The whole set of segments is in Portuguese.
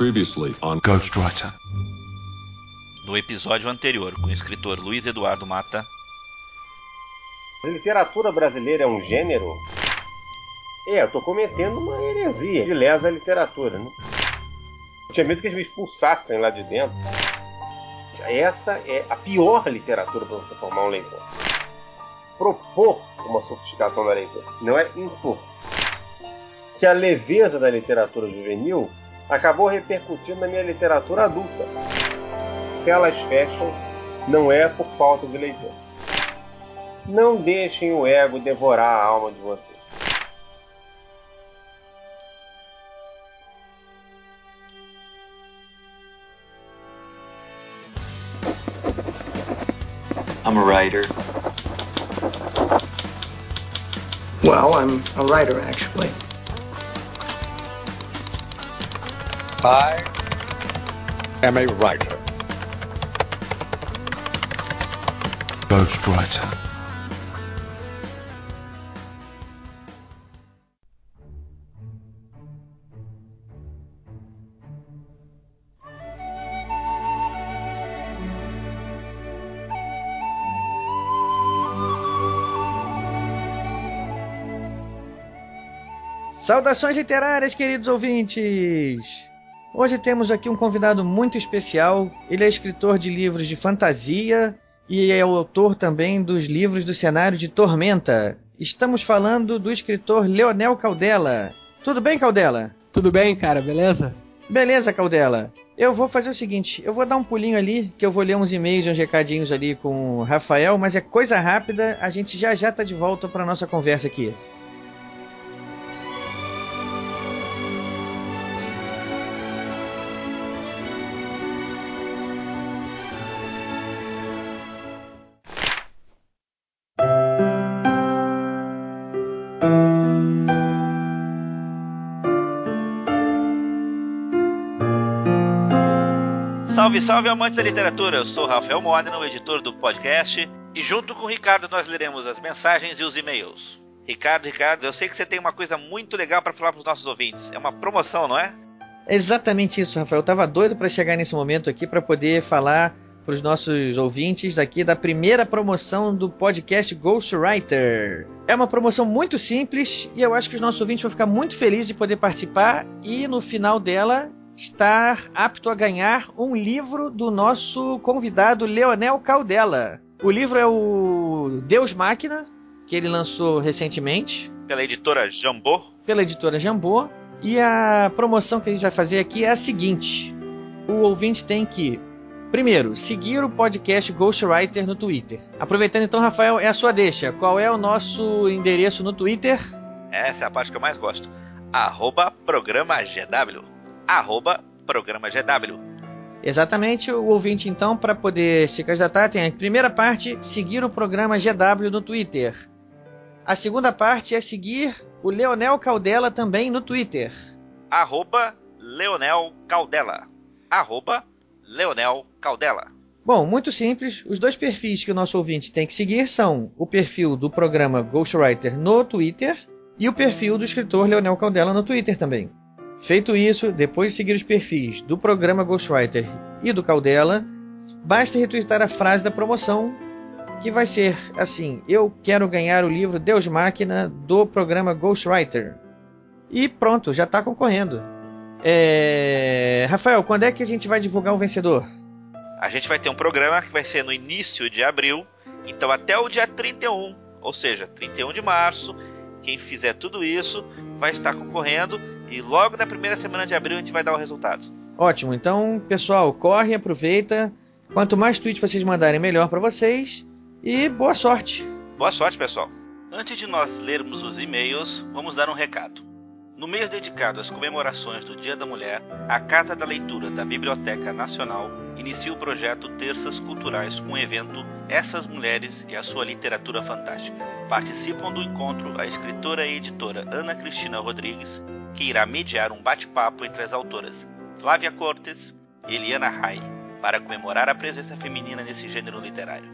Previously on Ghostwriter. No episódio anterior, com o escritor Luiz Eduardo Mata. A literatura brasileira é um gênero? É, eu tô cometendo uma heresia de lesa literatura, né? Eu tinha medo que eles me expulsassem lá de dentro. Essa é a pior literatura para você formar um leitor. Propor uma sofisticação da leitura, não é impor. Que a leveza da literatura juvenil acabou repercutindo na minha literatura adulta. Se elas fecham, não é por falta de leitor. Não deixem o ego devorar a alma de vocês. I'm a writer. Well, I'm a writer, actually. I am a writer. Ghostwriter. Saudações literárias, queridos ouvintes! Hoje temos aqui um convidado muito especial. Ele é escritor de livros de fantasia e é o autor também dos livros do cenário de Tormenta. Estamos falando do escritor Leonel Caldela. Tudo bem, Caldela? Tudo bem, cara, beleza? Beleza, Caldela. Eu vou fazer o seguinte, eu vou dar um pulinho ali, que eu vou ler uns e-mails uns recadinhos ali com o Rafael, mas é coisa rápida, a gente já já tá de volta para nossa conversa aqui. Salve, salve amantes da literatura! Eu sou Rafael Modena, o editor do podcast, e junto com o Ricardo nós leremos as mensagens e os e-mails. Ricardo, Ricardo, eu sei que você tem uma coisa muito legal para falar para os nossos ouvintes. É uma promoção, não é? Exatamente isso, Rafael. Eu tava doido para chegar nesse momento aqui para poder falar para os nossos ouvintes aqui da primeira promoção do podcast Ghostwriter. É uma promoção muito simples e eu acho que os nossos ouvintes vão ficar muito felizes de poder participar e no final dela estar apto a ganhar um livro do nosso convidado Leonel Caldela. O livro é o Deus Máquina, que ele lançou recentemente. Pela editora Jambô. Pela editora Jambô. E a promoção que a gente vai fazer aqui é a seguinte: o ouvinte tem que, primeiro, seguir o podcast Ghostwriter no Twitter. Aproveitando então, Rafael, é a sua deixa. Qual é o nosso endereço no Twitter? Essa é a parte que eu mais gosto. Arroba programa GW. Arroba programa GW. Exatamente, o ouvinte então, para poder se candidatar, tem a primeira parte, seguir o programa GW no Twitter. A segunda parte é seguir o Leonel Caldela também no Twitter. Arroba Leonel Caldela. Arroba Leonel Caldela. Bom, muito simples. Os dois perfis que o nosso ouvinte tem que seguir são o perfil do programa Ghostwriter no Twitter e o perfil do escritor Leonel Caldela no Twitter também. Feito isso, depois de seguir os perfis do programa Ghostwriter e do Caldela, basta retweetar a frase da promoção, que vai ser assim: Eu quero ganhar o livro Deus Máquina do programa Ghostwriter. E pronto, já está concorrendo. É... Rafael, quando é que a gente vai divulgar o vencedor? A gente vai ter um programa que vai ser no início de abril, então até o dia 31, ou seja, 31 de março. Quem fizer tudo isso vai estar concorrendo e logo na primeira semana de abril a gente vai dar o resultado. Ótimo, então pessoal, corre, aproveita. Quanto mais tweets vocês mandarem, melhor para vocês. E boa sorte. Boa sorte, pessoal. Antes de nós lermos os e-mails, vamos dar um recado. No mês dedicado às comemorações do Dia da Mulher, a Casa da Leitura da Biblioteca Nacional inicia o projeto Terças Culturais com o evento Essas Mulheres e a Sua Literatura Fantástica. Participam do encontro a escritora e editora Ana Cristina Rodrigues, que irá mediar um bate-papo entre as autoras Flávia Cortes e Eliana Rai, para comemorar a presença feminina nesse gênero literário.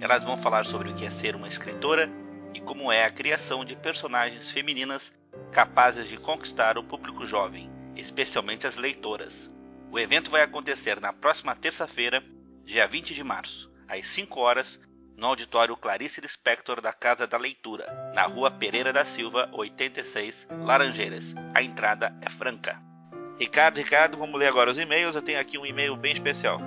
Elas vão falar sobre o que é ser uma escritora e como é a criação de personagens femininas capazes de conquistar o público jovem, especialmente as leitoras. O evento vai acontecer na próxima terça-feira, dia 20 de março, às 5 horas, no auditório Clarice Lispector da Casa da Leitura, na rua Pereira da Silva, 86, Laranjeiras. A entrada é franca. Ricardo, Ricardo, vamos ler agora os e-mails. Eu tenho aqui um e-mail bem especial.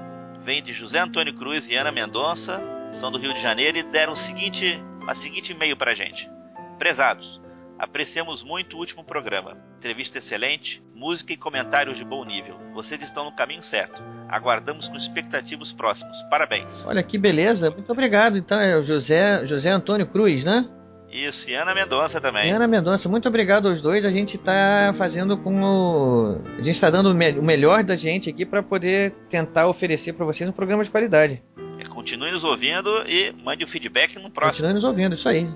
Vem de José Antônio Cruz e Ana Mendonça, são do Rio de Janeiro e deram o seguinte, a seguinte e-mail pra gente. Prezados, apreciamos muito o último programa. Entrevista excelente, música e comentários de bom nível. Vocês estão no caminho certo. Aguardamos com expectativos próximos. Parabéns. Olha que beleza, muito obrigado. Então é o José, José Antônio Cruz, né? Isso, e Ana Mendonça também. E Ana Mendonça, muito obrigado aos dois. A gente está fazendo com o. A gente está dando o melhor da gente aqui para poder tentar oferecer para vocês um programa de qualidade. É, continue nos ouvindo e mande o feedback no próximo. Continue nos ouvindo, isso aí.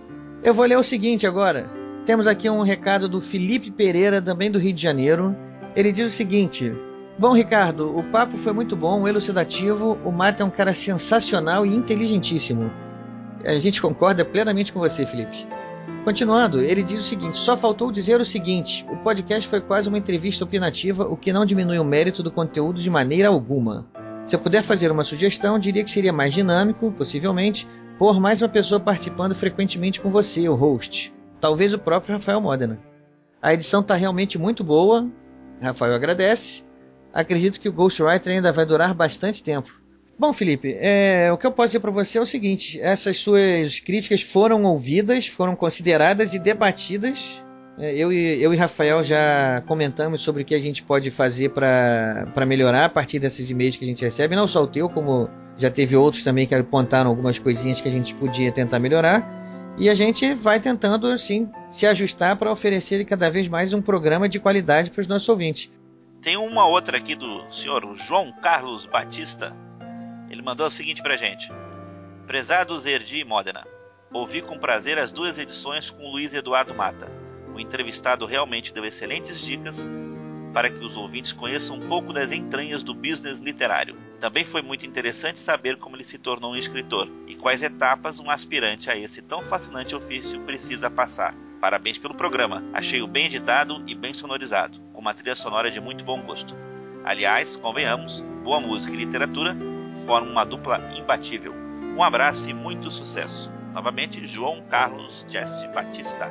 Eu vou ler o seguinte agora. Temos aqui um recado do Felipe Pereira, também do Rio de Janeiro. Ele diz o seguinte: Bom, Ricardo, o papo foi muito bom, elucidativo. O Mato é um cara sensacional e inteligentíssimo. A gente concorda plenamente com você, Felipe. Continuando, ele diz o seguinte: só faltou dizer o seguinte: o podcast foi quase uma entrevista opinativa, o que não diminui o mérito do conteúdo de maneira alguma. Se eu puder fazer uma sugestão, diria que seria mais dinâmico, possivelmente, por mais uma pessoa participando frequentemente com você, o host. Talvez o próprio Rafael Modena. A edição está realmente muito boa. Rafael agradece. Acredito que o Ghostwriter ainda vai durar bastante tempo. Bom, Felipe, é, o que eu posso dizer para você é o seguinte: essas suas críticas foram ouvidas, foram consideradas e debatidas. É, eu, e, eu e Rafael já comentamos sobre o que a gente pode fazer para melhorar a partir desses e-mails que a gente recebe, não só o teu, como já teve outros também que apontaram algumas coisinhas que a gente podia tentar melhorar. E a gente vai tentando, assim, se ajustar para oferecer cada vez mais um programa de qualidade para os nossos ouvintes. Tem uma outra aqui do senhor João Carlos Batista. Ele mandou o seguinte pra gente: Prezados Erdi e Modena, ouvi com prazer as duas edições com Luiz Eduardo Mata. O entrevistado realmente deu excelentes dicas para que os ouvintes conheçam um pouco das entranhas do business literário. Também foi muito interessante saber como ele se tornou um escritor e quais etapas um aspirante a esse tão fascinante ofício precisa passar. Parabéns pelo programa, achei-o bem editado e bem sonorizado, com uma trilha sonora de muito bom gosto. Aliás, convenhamos, boa música e literatura formam uma dupla imbatível. Um abraço e muito sucesso. Novamente, João Carlos Jesse Batista.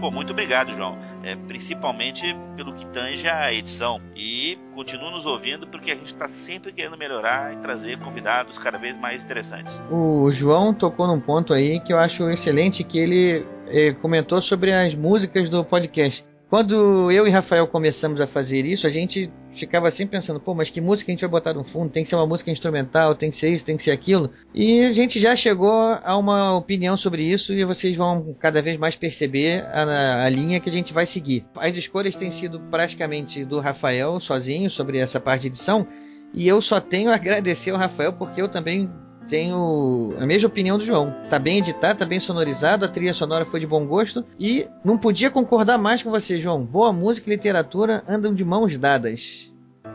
Pô, muito obrigado, João. É, principalmente pelo que tange a edição. E continue nos ouvindo porque a gente está sempre querendo melhorar e trazer convidados cada vez mais interessantes. O João tocou num ponto aí que eu acho excelente, que ele é, comentou sobre as músicas do podcast. Quando eu e Rafael começamos a fazer isso, a gente ficava sempre pensando, pô, mas que música a gente vai botar no fundo? Tem que ser uma música instrumental, tem que ser isso, tem que ser aquilo. E a gente já chegou a uma opinião sobre isso e vocês vão cada vez mais perceber a, a linha que a gente vai seguir. As escolhas têm sido praticamente do Rafael sozinho sobre essa parte de edição. E eu só tenho a agradecer ao Rafael porque eu também tenho a mesma opinião do João. Tá bem editado, tá bem sonorizado, a trilha sonora foi de bom gosto e não podia concordar mais com você, João. Boa música e literatura andam de mãos dadas.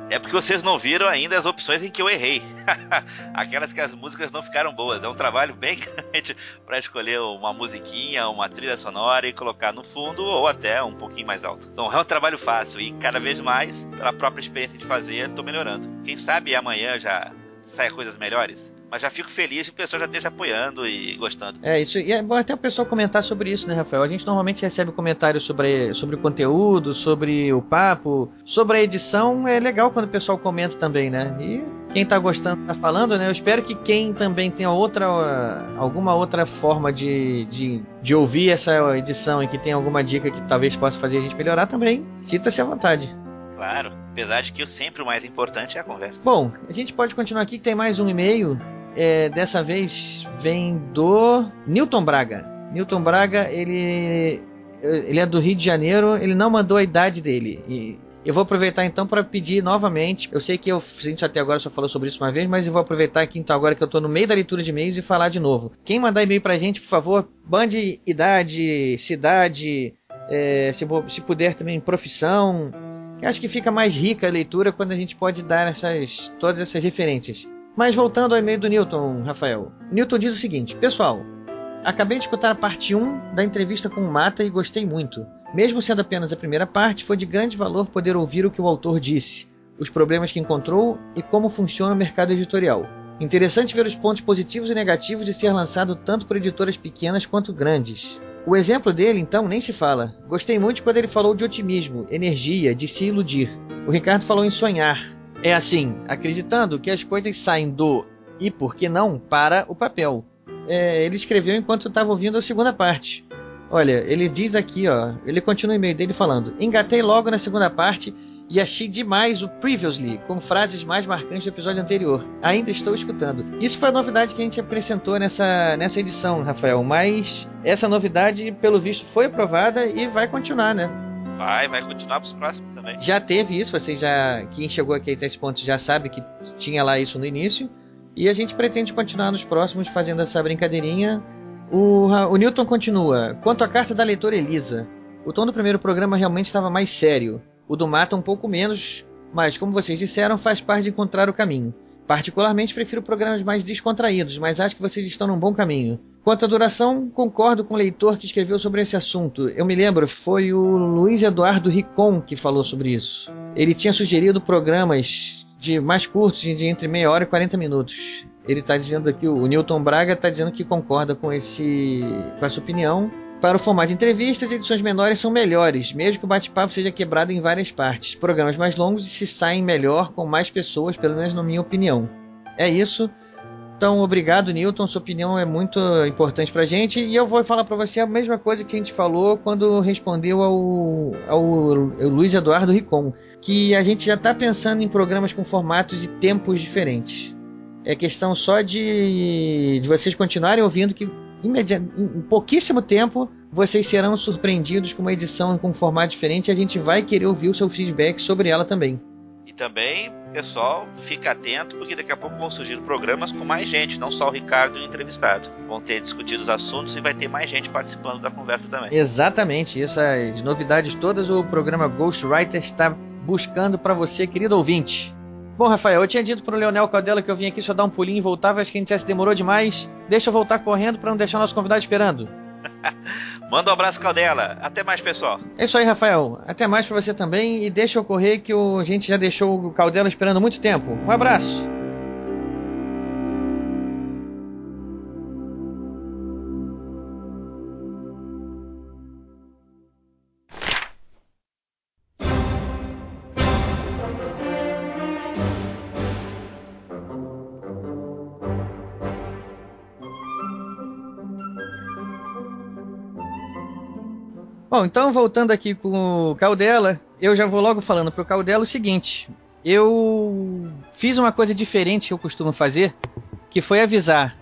É porque vocês não viram ainda as opções em que eu errei. Aquelas que as músicas não ficaram boas. É um trabalho bem grande para escolher uma musiquinha, uma trilha sonora e colocar no fundo ou até um pouquinho mais alto. Então é um trabalho fácil e cada vez mais, pela própria experiência de fazer, estou melhorando. Quem sabe amanhã já saia coisas melhores. Mas já fico feliz que o pessoal já esteja apoiando e gostando. É, isso. E é bom até o pessoal comentar sobre isso, né, Rafael? A gente normalmente recebe comentários sobre, sobre o conteúdo, sobre o papo, sobre a edição. É legal quando o pessoal comenta também, né? E quem tá gostando tá falando, né? Eu espero que quem também tenha outra alguma outra forma de, de, de ouvir essa edição e que tenha alguma dica que talvez possa fazer a gente melhorar também, sinta-se à vontade. Claro, apesar de que sempre o mais importante é a conversa. Bom, a gente pode continuar aqui, tem mais um e-mail é, dessa vez vem do Newton Braga. Newton Braga, ele, ele é do Rio de Janeiro, ele não mandou a idade dele. E eu vou aproveitar então para pedir novamente. Eu sei que eu, a gente até agora só falou sobre isso uma vez, mas eu vou aproveitar aqui então agora que eu estou no meio da leitura de e-mails e falar de novo. Quem mandar e-mail para a gente, por favor, bande idade, cidade, é, se, se puder também profissão. Eu acho que fica mais rica a leitura quando a gente pode dar essas, todas essas referências. Mas voltando ao e-mail do Newton, Rafael. Newton diz o seguinte: Pessoal, acabei de escutar a parte 1 da entrevista com o Mata e gostei muito. Mesmo sendo apenas a primeira parte, foi de grande valor poder ouvir o que o autor disse. os problemas que encontrou e como funciona o mercado editorial. Interessante ver os pontos positivos e negativos de ser lançado tanto por editoras pequenas quanto grandes. O exemplo dele, então, nem se fala. Gostei muito quando ele falou de otimismo, energia, de se iludir. O Ricardo falou em sonhar. É assim, acreditando que as coisas saem do e por que não para o papel. É, ele escreveu enquanto estava ouvindo a segunda parte. Olha, ele diz aqui, ó, ele continua o e-mail dele falando: Engatei logo na segunda parte e achei demais o Previously, com frases mais marcantes do episódio anterior. Ainda estou escutando. Isso foi a novidade que a gente acrescentou nessa, nessa edição, Rafael, mas essa novidade, pelo visto, foi aprovada e vai continuar, né? Vai, vai continuar pros próximos também. Já teve isso, você já. Quem chegou aqui até esse ponto já sabe que tinha lá isso no início. E a gente pretende continuar nos próximos fazendo essa brincadeirinha. O, o Newton continua. Quanto à carta da leitora Elisa, o tom do primeiro programa realmente estava mais sério. O do Mata um pouco menos, mas como vocês disseram, faz parte de encontrar o caminho. Particularmente prefiro programas mais descontraídos, mas acho que vocês estão num bom caminho. Quanto à duração, concordo com o leitor que escreveu sobre esse assunto. Eu me lembro, foi o Luiz Eduardo Ricon que falou sobre isso. Ele tinha sugerido programas de mais curtos, de entre meia hora e 40 minutos. Ele está dizendo aqui, o Newton Braga está dizendo que concorda com, esse, com essa opinião para o formato de entrevistas, edições menores são melhores, mesmo que o bate-papo seja quebrado em várias partes. Programas mais longos se saem melhor com mais pessoas, pelo menos na minha opinião. É isso. Então, obrigado, Newton. Sua opinião é muito importante pra gente. E eu vou falar para você a mesma coisa que a gente falou quando respondeu ao, ao, ao Luiz Eduardo Ricon. Que a gente já está pensando em programas com formatos e tempos diferentes. É questão só de, de vocês continuarem ouvindo que em pouquíssimo tempo vocês serão surpreendidos com uma edição com um formato diferente e a gente vai querer ouvir o seu feedback sobre ela também. E também, pessoal, fica atento porque daqui a pouco vão surgir programas com mais gente, não só o Ricardo e o entrevistado. Vão ter discutido os assuntos e vai ter mais gente participando da conversa também. Exatamente, essas novidades todas o programa Ghostwriter está buscando para você, querido ouvinte. Bom, Rafael, eu tinha dito pro Leonel Caldela que eu vim aqui só dar um pulinho e voltava, acho que a gente já se demorou demais. Deixa eu voltar correndo para não deixar nosso convidado esperando. Manda um abraço, Caldela. Até mais, pessoal. É isso aí, Rafael. Até mais para você também. E deixa eu correr que o... a gente já deixou o Caldela esperando muito tempo. Um abraço. Bom, então voltando aqui com o Caldela, eu já vou logo falando pro Caldela o seguinte: eu fiz uma coisa diferente que eu costumo fazer, que foi avisar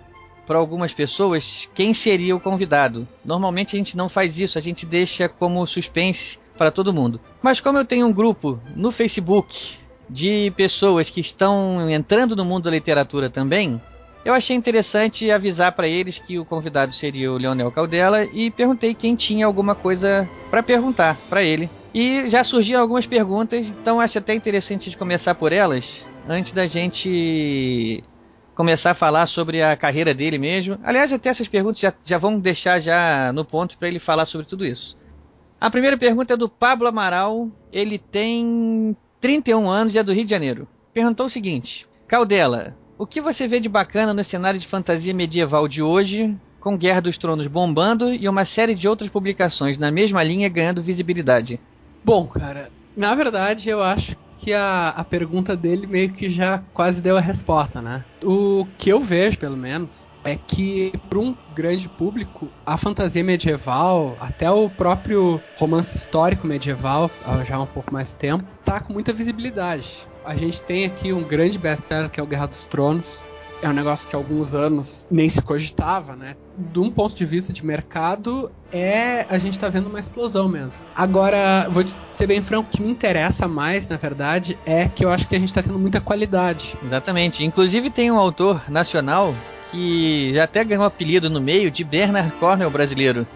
para algumas pessoas quem seria o convidado. Normalmente a gente não faz isso, a gente deixa como suspense para todo mundo. Mas como eu tenho um grupo no Facebook de pessoas que estão entrando no mundo da literatura também, eu achei interessante avisar para eles que o convidado seria o Leonel Caldela e perguntei quem tinha alguma coisa para perguntar para ele. E já surgiram algumas perguntas, então acho até interessante de começar por elas, antes da gente começar a falar sobre a carreira dele mesmo. Aliás, até essas perguntas já, já vamos deixar já no ponto para ele falar sobre tudo isso. A primeira pergunta é do Pablo Amaral, ele tem 31 anos e é do Rio de Janeiro. Perguntou o seguinte: Caldela, o que você vê de bacana no cenário de fantasia medieval de hoje, com Guerra dos Tronos bombando e uma série de outras publicações na mesma linha ganhando visibilidade? Bom, cara, na verdade eu acho que a, a pergunta dele meio que já quase deu a resposta, né? O que eu vejo, pelo menos, é que para um grande público, a fantasia medieval, até o próprio romance histórico medieval, já há um pouco mais tempo, tá com muita visibilidade a gente tem aqui um grande best-seller que é o Guerra dos Tronos. É um negócio que há alguns anos nem se cogitava, né? De um ponto de vista de mercado, é a gente tá vendo uma explosão mesmo. Agora, vou ser bem franco, o que me interessa mais, na verdade, é que eu acho que a gente tá tendo muita qualidade. Exatamente. Inclusive tem um autor nacional que já até ganhou um apelido no meio de Bernard Cornwell brasileiro.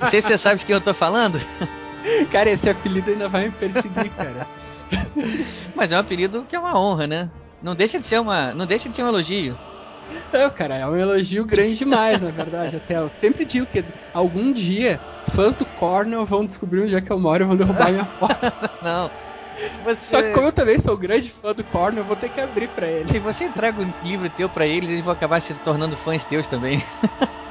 Não sei se você sabe de quem eu tô falando. Cara, esse apelido ainda vai me perseguir, cara. Mas é um apelido que é uma honra, né? Não deixa de ser uma, não deixa de ser um elogio. Não, cara, é um elogio grande demais, na verdade. Até eu sempre digo que algum dia fãs do Cornell vão descobrir onde é que eu moro e vão derrubar minha foto. não. Você... Só que como eu também sou grande fã do Korn, eu vou ter que abrir pra ele. Se você entrega um livro teu pra eles, eles vão acabar se tornando fãs teus também.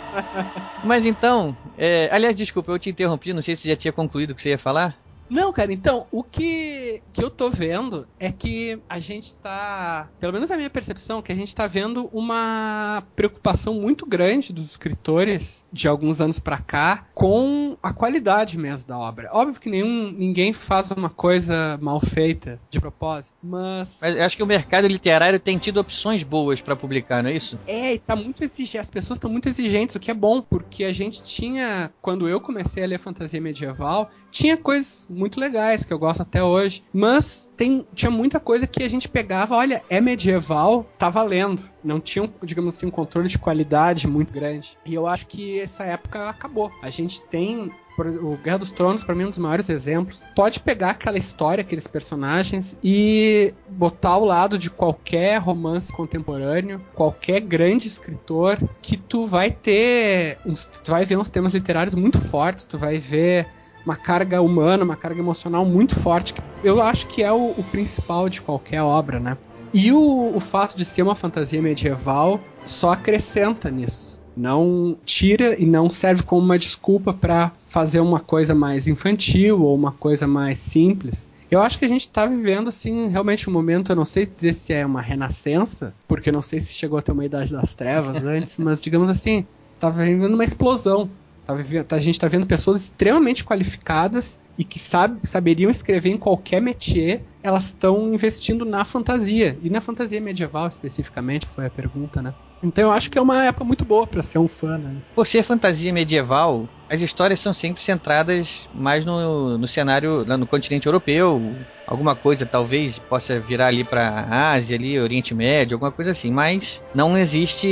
Mas então, é... aliás, desculpa, eu te interrompi, não sei se já tinha concluído o que você ia falar. Não, cara, então, o que, que eu tô vendo é que a gente tá, pelo menos a minha percepção, que a gente tá vendo uma preocupação muito grande dos escritores de alguns anos para cá com a qualidade mesmo da obra. Óbvio que nenhum, ninguém faz uma coisa mal feita de propósito, mas... Mas eu acho que o mercado literário tem tido opções boas para publicar, não é isso? É, e tá muito exigente, as pessoas estão muito exigentes, o que é bom, porque a gente tinha, quando eu comecei a ler fantasia medieval, tinha coisas muito legais que eu gosto até hoje, mas tem, tinha muita coisa que a gente pegava, olha, é medieval, tá valendo. Não tinha, digamos assim, um controle de qualidade muito grande. E eu acho que essa época acabou. A gente tem o Guerra dos Tronos, para mim, é um dos maiores exemplos. Pode pegar aquela história, aqueles personagens e botar ao lado de qualquer romance contemporâneo, qualquer grande escritor, que tu vai ter. Uns, tu vai ver uns temas literários muito fortes, tu vai ver uma carga humana, uma carga emocional muito forte, que eu acho que é o, o principal de qualquer obra, né? E o, o fato de ser uma fantasia medieval só acrescenta nisso. Não tira e não serve como uma desculpa para fazer uma coisa mais infantil ou uma coisa mais simples. Eu acho que a gente está vivendo, assim, realmente um momento, eu não sei dizer se é uma renascença, porque eu não sei se chegou a ter uma idade das trevas antes, mas digamos assim, tá vivendo uma explosão Tá, tá, a gente está vendo pessoas extremamente qualificadas e que sabe, saberiam escrever em qualquer métier, elas estão investindo na fantasia. E na fantasia medieval, especificamente, foi a pergunta, né? Então eu acho que é uma época muito boa para ser um fã, né? Por ser fantasia medieval, as histórias são sempre centradas mais no, no cenário, no continente europeu. Alguma coisa talvez possa virar ali para Ásia, ali, Oriente Médio, alguma coisa assim. Mas não existe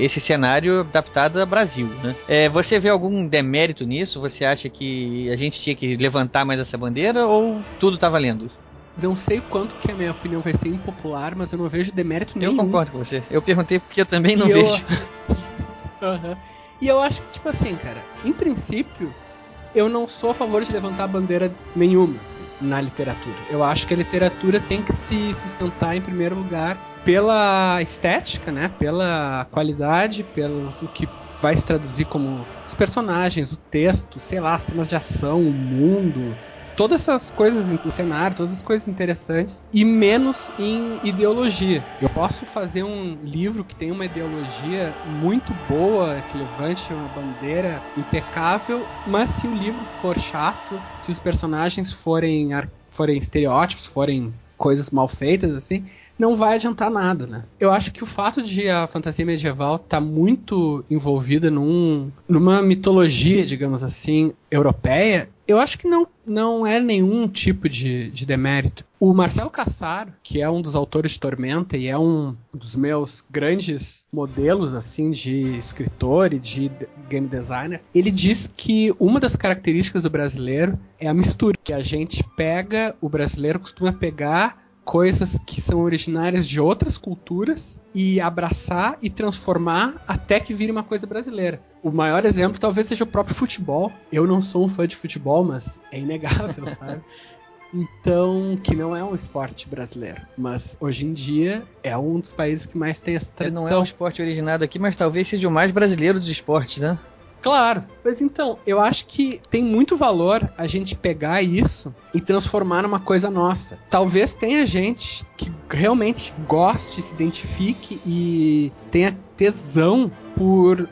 esse cenário adaptado ao Brasil, né? É, você vê algum demérito nisso? Você acha que a gente tinha que levantar mais essa bandeira ou tudo tá valendo? Não sei quanto que a minha opinião vai ser impopular, mas eu não vejo demérito nenhum. Eu concordo com você. Eu perguntei porque eu também não e vejo. Eu... uhum. E eu acho que, tipo assim, cara, em princípio, eu não sou a favor de levantar bandeira nenhuma assim, na literatura. Eu acho que a literatura tem que se sustentar, em primeiro lugar, pela estética, né? Pela qualidade, pelo o que vai se traduzir como os personagens, o texto, sei lá, cenas de ação, o mundo, todas essas coisas do cenário, todas as coisas interessantes, e menos em ideologia. Eu posso fazer um livro que tem uma ideologia muito boa, que levante uma bandeira impecável, mas se o livro for chato, se os personagens forem, forem estereótipos, forem coisas mal feitas, assim, não vai adiantar nada, né? Eu acho que o fato de a fantasia medieval estar tá muito envolvida num, numa mitologia, digamos assim, europeia, eu acho que não, não é nenhum tipo de, de demérito. O Marcelo Cassaro, que é um dos autores de Tormenta e é um dos meus grandes modelos assim de escritor e de game designer, ele diz que uma das características do brasileiro é a mistura, que a gente pega, o brasileiro costuma pegar coisas que são originárias de outras culturas e abraçar e transformar até que vire uma coisa brasileira. O maior exemplo talvez seja o próprio futebol. Eu não sou um fã de futebol, mas é inegável, sabe? Então, que não é um esporte brasileiro, mas hoje em dia é um dos países que mais tem essa tradição. Não é um esporte originado aqui, mas talvez seja o mais brasileiro dos esportes, né? Claro. Mas então, eu acho que tem muito valor a gente pegar isso e transformar numa coisa nossa. Talvez tenha gente que realmente goste, se identifique e tenha tesão por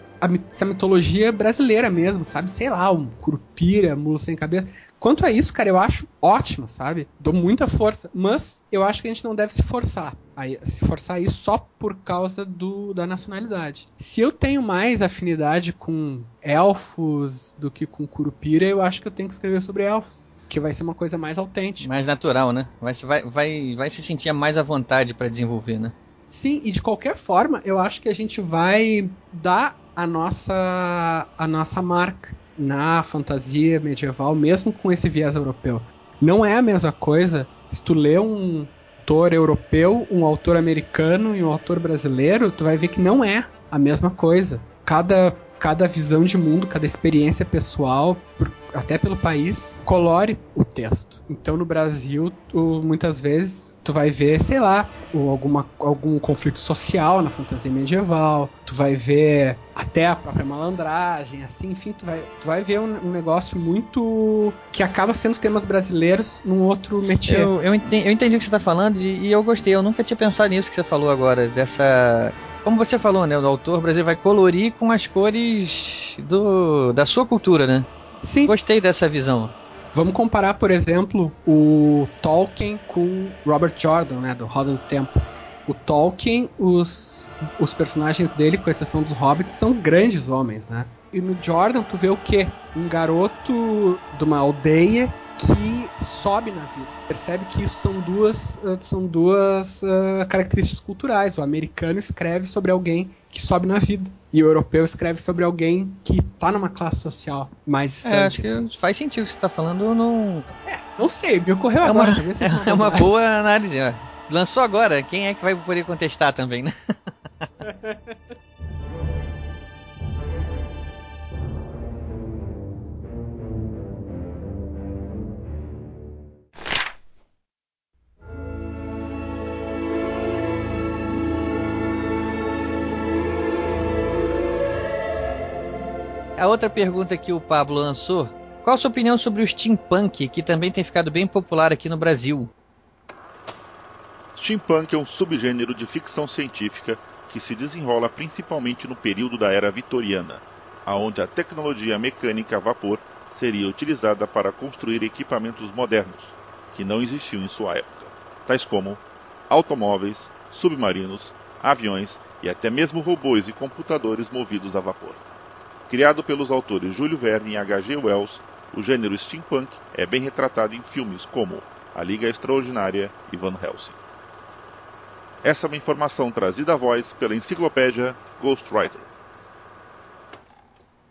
essa mitologia brasileira mesmo, sabe? Sei lá, um curupira, mula sem cabeça. Quanto a isso, cara, eu acho ótimo, sabe? Dou muita força. Mas eu acho que a gente não deve se forçar. Se forçar isso só por causa do, da nacionalidade. Se eu tenho mais afinidade com elfos do que com curupira, eu acho que eu tenho que escrever sobre elfos que vai ser uma coisa mais autêntica. Mais natural, né? Vai, vai, vai, vai se sentir mais à vontade para desenvolver, né? Sim, e de qualquer forma, eu acho que a gente vai dar a nossa a nossa marca na fantasia medieval, mesmo com esse viés europeu. Não é a mesma coisa se tu lê um autor europeu, um autor americano e um autor brasileiro, tu vai ver que não é a mesma coisa. Cada, cada visão de mundo, cada experiência pessoal, até pelo país, colore o texto. Então no Brasil, tu, muitas vezes tu vai ver, sei lá, alguma, algum conflito social na fantasia medieval, tu vai ver até a própria malandragem, assim, enfim, tu vai, tu vai ver um, um negócio muito que acaba sendo temas brasileiros num outro métier. Eu, eu, entendi, eu entendi o que você está falando e, e eu gostei, eu nunca tinha pensado nisso que você falou agora, dessa como você falou, né? O autor brasileiro vai colorir com as cores do, da sua cultura, né? Sim. Gostei dessa visão. Vamos comparar, por exemplo, o Tolkien com Robert Jordan, né? Do Roda do Tempo. O Tolkien, os, os personagens dele, com exceção dos hobbits, são grandes homens, né? E no Jordan tu vê o quê? Um garoto de uma aldeia que sobe na vida. Percebe que isso são duas, uh, são duas uh, características culturais. O americano escreve sobre alguém que sobe na vida. E o europeu escreve sobre alguém que tá numa classe social mais distante. É, acho assim. que faz sentido o que você tá falando. Não, é, não sei, me ocorreu é agora. Uma, é uma boa análise. Ó. Lançou agora, quem é que vai poder contestar também, né? outra pergunta que o Pablo lançou: qual a sua opinião sobre o steampunk, que também tem ficado bem popular aqui no Brasil? Steampunk é um subgênero de ficção científica que se desenrola principalmente no período da era vitoriana, aonde a tecnologia mecânica a vapor seria utilizada para construir equipamentos modernos, que não existiam em sua época, tais como automóveis, submarinos, aviões e até mesmo robôs e computadores movidos a vapor. Criado pelos autores Júlio Verne e H.G. Wells, o gênero steampunk é bem retratado em filmes como A Liga Extraordinária e Van Helsing. Essa é uma informação trazida à voz pela enciclopédia Ghostwriter.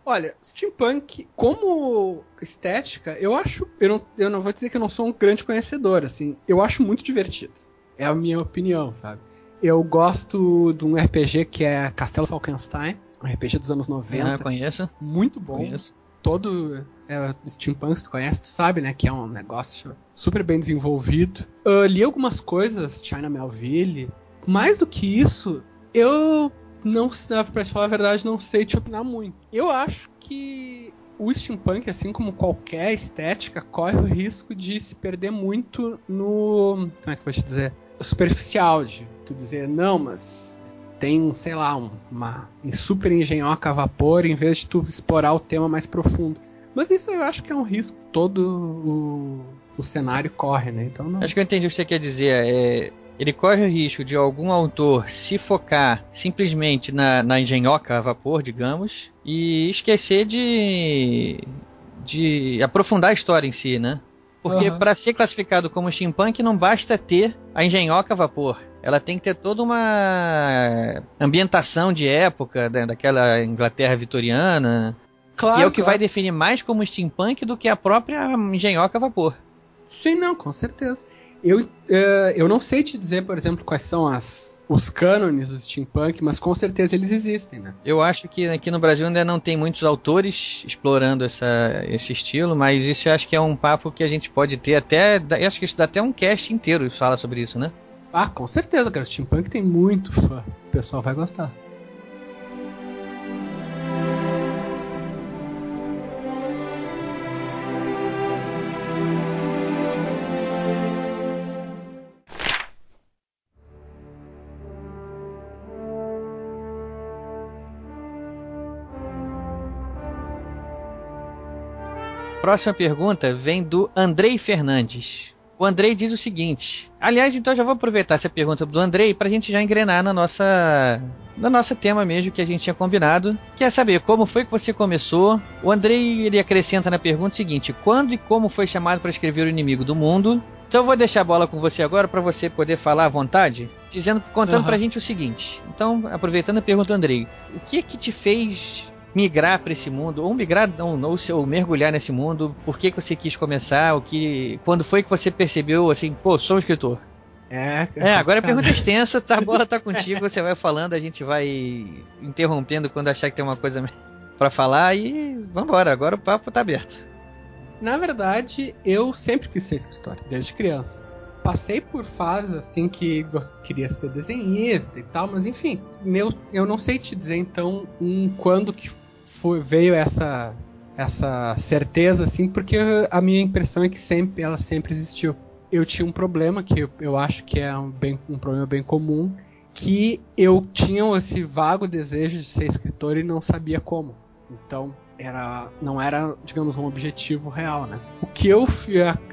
Olha, steampunk, como estética, eu acho. Eu não, eu não vou dizer que eu não sou um grande conhecedor, assim. Eu acho muito divertido. É a minha opinião, sabe? Eu gosto de um RPG que é Castelo Falkenstein, um RPG dos anos 90. Ah, conheço. Muito bom. Conheço. Todo é, steampunk, tu conhece, tu sabe, né? Que é um negócio super bem desenvolvido. Eu li algumas coisas, China Melville. Mais do que isso, eu não, pra te falar a verdade, não sei te opinar muito. Eu acho que o steampunk, assim como qualquer estética, corre o risco de se perder muito no. Como é que eu vou te dizer? Superficial, de tu dizer, não, mas tem, sei lá, um, uma super engenhoca a vapor em vez de tu explorar o tema mais profundo. Mas isso eu acho que é um risco todo o, o cenário corre, né? Então não... Acho que eu entendi o que você quer dizer. É, ele corre o risco de algum autor se focar simplesmente na, na engenhoca a vapor, digamos, e esquecer de, de aprofundar a história em si, né? Porque uhum. para ser classificado como steampunk não basta ter a engenhoca a vapor. Ela tem que ter toda uma ambientação de época né, daquela Inglaterra vitoriana. Claro, e é o que claro. vai definir mais como steampunk do que a própria engenhoca a vapor. Sim, não, com certeza. Eu, uh, eu não sei te dizer, por exemplo, quais são as, os cânones do steampunk, mas com certeza eles existem, né? Eu acho que aqui no Brasil ainda não tem muitos autores explorando essa, esse estilo, mas isso eu acho que é um papo que a gente pode ter até. Eu acho que isso dá até um cast inteiro fala sobre isso, né? Ah, com certeza, cara. Steampunk tem muito fã. O pessoal vai gostar. Próxima pergunta vem do Andrei Fernandes. O Andrei diz o seguinte. Aliás, então já vou aproveitar essa pergunta do Andrei para a gente já engrenar na nossa, no nosso tema mesmo que a gente tinha combinado. Quer saber como foi que você começou? O Andrei ele acrescenta na pergunta o seguinte: quando e como foi chamado para escrever o inimigo do mundo? Então eu vou deixar a bola com você agora para você poder falar à vontade, dizendo, contando uhum. pra gente o seguinte. Então, aproveitando a pergunta do Andrei, o que que te fez migrar para esse mundo, ou migrar, não, ou, ou mergulhar nesse mundo, por que, que você quis começar, o que, quando foi que você percebeu, assim, pô, sou um escritor? É, é agora a pergunta é extensa, tá, a bola tá contigo, você vai falando, a gente vai interrompendo quando achar que tem uma coisa para falar e vambora, agora o papo tá aberto. Na verdade, eu sempre quis ser escritor, desde criança. Passei por fases assim que queria ser desenhista e tal, mas enfim, meu, eu não sei te dizer então um quando que foi, veio essa essa certeza assim, porque a minha impressão é que sempre ela sempre existiu. Eu tinha um problema que eu, eu acho que é um, bem, um problema bem comum, que eu tinha esse vago desejo de ser escritor e não sabia como. Então, era não era, digamos, um objetivo real, né? O que eu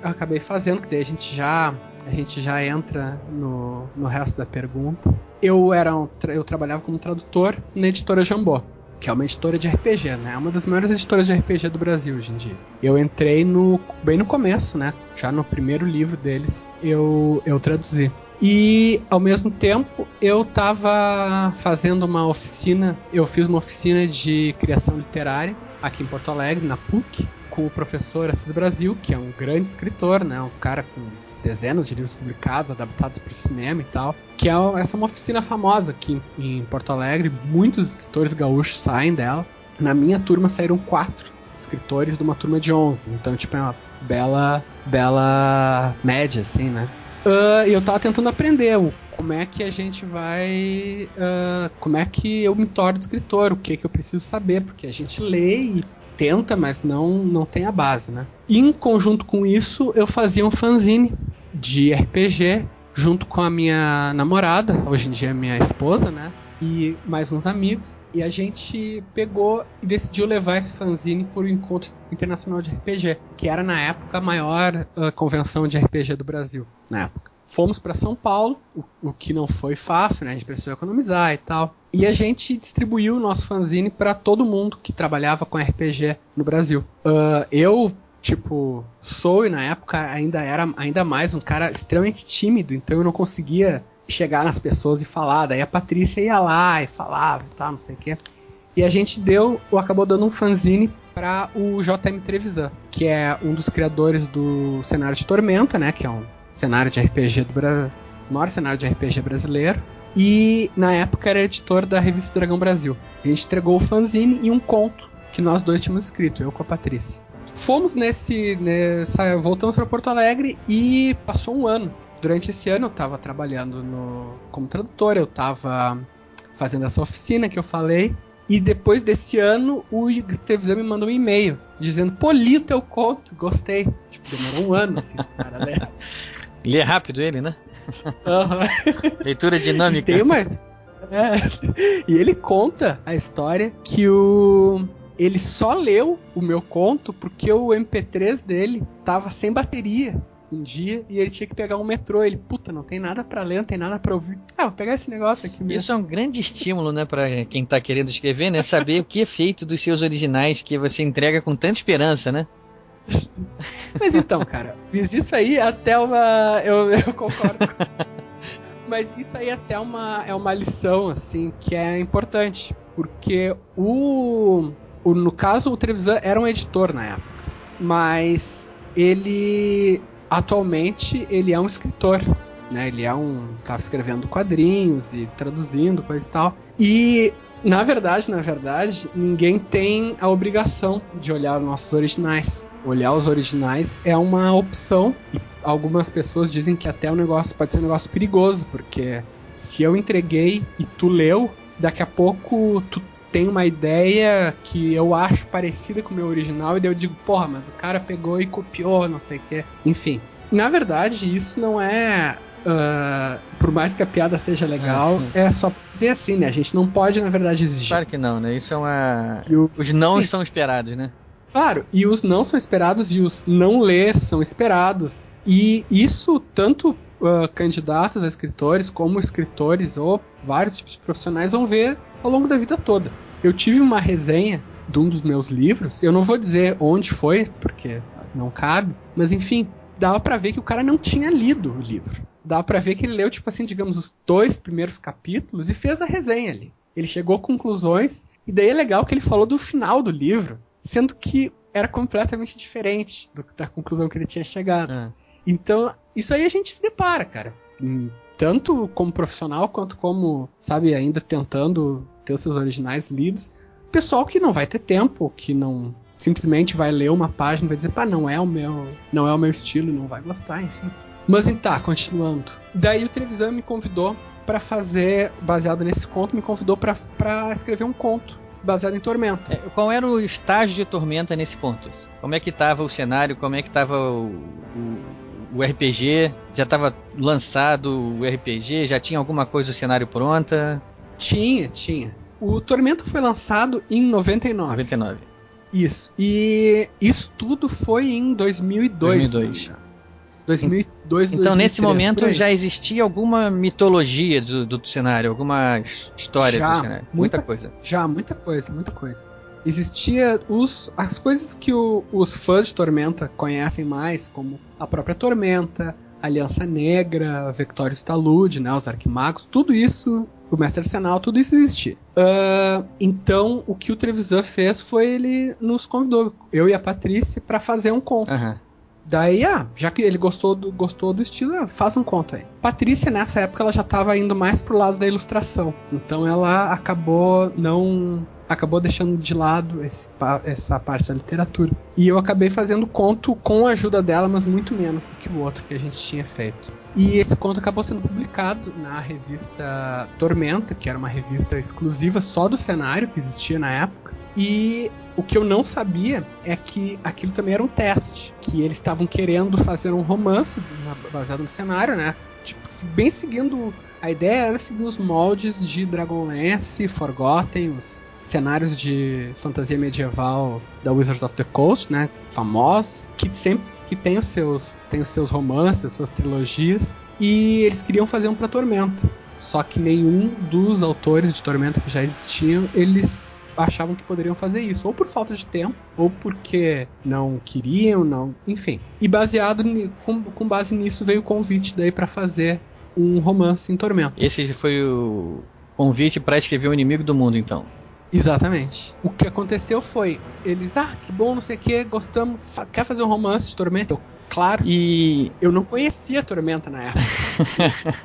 acabei fazendo, que daí a gente já a gente já entra no, no resto da pergunta. Eu era um, eu trabalhava como tradutor na editora Jambô, que é uma editora de RPG, né? É uma das maiores editoras de RPG do Brasil hoje em dia. Eu entrei no bem no começo, né? Já no primeiro livro deles, eu eu traduzi. E ao mesmo tempo eu estava fazendo uma oficina, eu fiz uma oficina de criação literária aqui em Porto Alegre, na PUC, com o professor Assis Brasil, que é um grande escritor, né? Um cara com dezenas de livros publicados, adaptados para o cinema e tal. Que é, essa é uma oficina famosa aqui em, Porto Alegre. Muitos escritores gaúchos saem dela. Na minha turma saíram quatro escritores de uma turma de 11. Então, tipo, é uma bela, bela média, assim, né? Uh, eu tava tentando aprender o, como é que a gente vai. Uh, como é que eu me torno escritor, o que que eu preciso saber, porque a gente lê e tenta, mas não, não tem a base, né? Em conjunto com isso, eu fazia um fanzine de RPG junto com a minha namorada, hoje em dia minha esposa, né? E mais uns amigos. E a gente pegou e decidiu levar esse fanzine para o Encontro Internacional de RPG, que era na época a maior uh, convenção de RPG do Brasil, na época. Fomos para São Paulo, o, o, que não foi fácil, né? A gente precisou economizar e tal. E a gente distribuiu o nosso fanzine para todo mundo que trabalhava com RPG no Brasil. Uh, eu, tipo, sou e na época ainda era ainda mais um cara extremamente tímido, então eu não conseguia chegar nas pessoas e falar. Daí a Patrícia ia lá e falava, tá, não sei o quê. E a gente deu, ou acabou dando um fanzine para o JM Trevisan, que é um dos criadores do cenário de Tormenta, né, que é um cenário de RPG do Brasil, maior cenário de RPG brasileiro e na época era editor da revista Dragão Brasil. A gente entregou o fanzine e um conto que nós dois tínhamos escrito, eu com a Patrícia. Fomos nesse, nessa, voltamos para Porto Alegre e passou um ano. Durante esse ano eu estava trabalhando no, como tradutor, eu estava fazendo essa oficina que eu falei. E depois desse ano, o televisão me mandou um e-mail dizendo: Pô, li o teu conto, gostei. Tipo, demorou um ano, assim, cara, né? Lê rápido ele, né? Uhum. Leitura dinâmica. E tem mais. É. E ele conta a história que o. Ele só leu o meu conto porque o MP3 dele tava sem bateria um dia e ele tinha que pegar um metrô. Ele, puta, não tem nada para ler, não tem nada para ouvir. Ah, vou pegar esse negócio aqui mesmo. Isso é um grande estímulo, né, para quem tá querendo escrever, né? Saber o que é feito dos seus originais que você entrega com tanta esperança, né? Mas então, cara, fiz isso aí até uma. Eu, eu concordo. Mas isso aí até uma, é uma lição, assim, que é importante. Porque o. o no caso, o Trevisan era um editor na época. Mas ele. Atualmente, ele é um escritor. Né? Ele é um. Tava escrevendo quadrinhos e traduzindo, coisa e tal. E na verdade, na verdade, ninguém tem a obrigação de olhar os nossos originais olhar os originais é uma opção. Algumas pessoas dizem que até o negócio pode ser um negócio perigoso, porque se eu entreguei e tu leu, daqui a pouco tu tem uma ideia que eu acho parecida com o meu original, e daí eu digo, porra, mas o cara pegou e copiou, não sei o quê. Enfim. Na verdade, isso não é Uh, por mais que a piada seja legal, é, é só dizer assim, né? A gente não pode, na verdade, exigir. Claro que não, né? Isso é uma. O... Os não são esperados, né? Claro, e os não são esperados e os não ler são esperados. E isso tanto uh, candidatos a escritores como escritores ou vários tipos de profissionais vão ver ao longo da vida toda. Eu tive uma resenha de um dos meus livros, eu não vou dizer onde foi, porque não cabe, mas enfim, dava para ver que o cara não tinha lido o livro. Dava para ver que ele leu, tipo assim, digamos, os dois primeiros capítulos e fez a resenha ali. Ele chegou a conclusões, e daí é legal que ele falou do final do livro, sendo que era completamente diferente do, da conclusão que ele tinha chegado. É. Então, isso aí a gente se depara, cara. Tanto como profissional quanto como, sabe, ainda tentando ter os seus originais lidos. Pessoal que não vai ter tempo, que não simplesmente vai ler uma página e vai dizer, pá, não é o meu, não é o meu estilo, não vai gostar, enfim. Mas tá, continuando. Daí o Trevisan me convidou para fazer, baseado nesse conto, me convidou para escrever um conto baseado em Tormenta. É, qual era o estágio de Tormenta nesse ponto? Como é que estava o cenário? Como é que estava o, o, o, RPG? Já estava lançado o RPG? Já tinha alguma coisa do cenário pronta? Tinha, tinha. O Tormenta foi lançado em 99. 99. Isso. E isso tudo foi em 2002. 2002. 2002, Então, 2003, nesse momento, já existia alguma mitologia do, do cenário, alguma história Já, do cenário. muita- Muita coisa. Já, muita coisa, muita coisa. Existia os, as coisas que o- os fãs de Tormenta conhecem mais, como a própria Tormenta, Aliança Negra, Vectorius Talude, né, os Arquimagos, tudo isso, o Mestre Arsenal, tudo isso existia. Ah, então, o que o Trevisan fez foi ele nos convidou, eu e a Patrícia, para fazer um conto. Aham. Daí, ah, já que ele gostou do, gostou do estilo, ah, faz um conto aí. Patrícia, nessa época, ela já estava indo mais pro lado da ilustração. Então ela acabou não. acabou deixando de lado esse essa parte da literatura. E eu acabei fazendo conto com a ajuda dela, mas muito menos do que o outro que a gente tinha feito. E esse conto acabou sendo publicado na revista Tormenta, que era uma revista exclusiva só do cenário que existia na época. E o que eu não sabia é que aquilo também era um teste. Que eles estavam querendo fazer um romance baseado no cenário, né? Tipo, bem seguindo. A ideia era seguir os moldes de Dragonlance, Forgotten, os cenários de fantasia medieval da Wizards of the Coast, né? Famosos, que sempre que tem os seus, tem os seus romances, as suas trilogias. E eles queriam fazer um pra Tormenta. Só que nenhum dos autores de Tormenta que já existiam, eles achavam que poderiam fazer isso, ou por falta de tempo, ou porque não queriam, não, enfim. E baseado com, com base nisso veio o convite daí pra fazer um romance em Tormenta. Esse foi o convite para escrever o inimigo do mundo, então. Exatamente. O que aconteceu foi, eles, ah, que bom, não sei o que, gostamos, fa- quer fazer um romance de Tormenta? Eu, claro. E. Eu não conhecia Tormenta na época.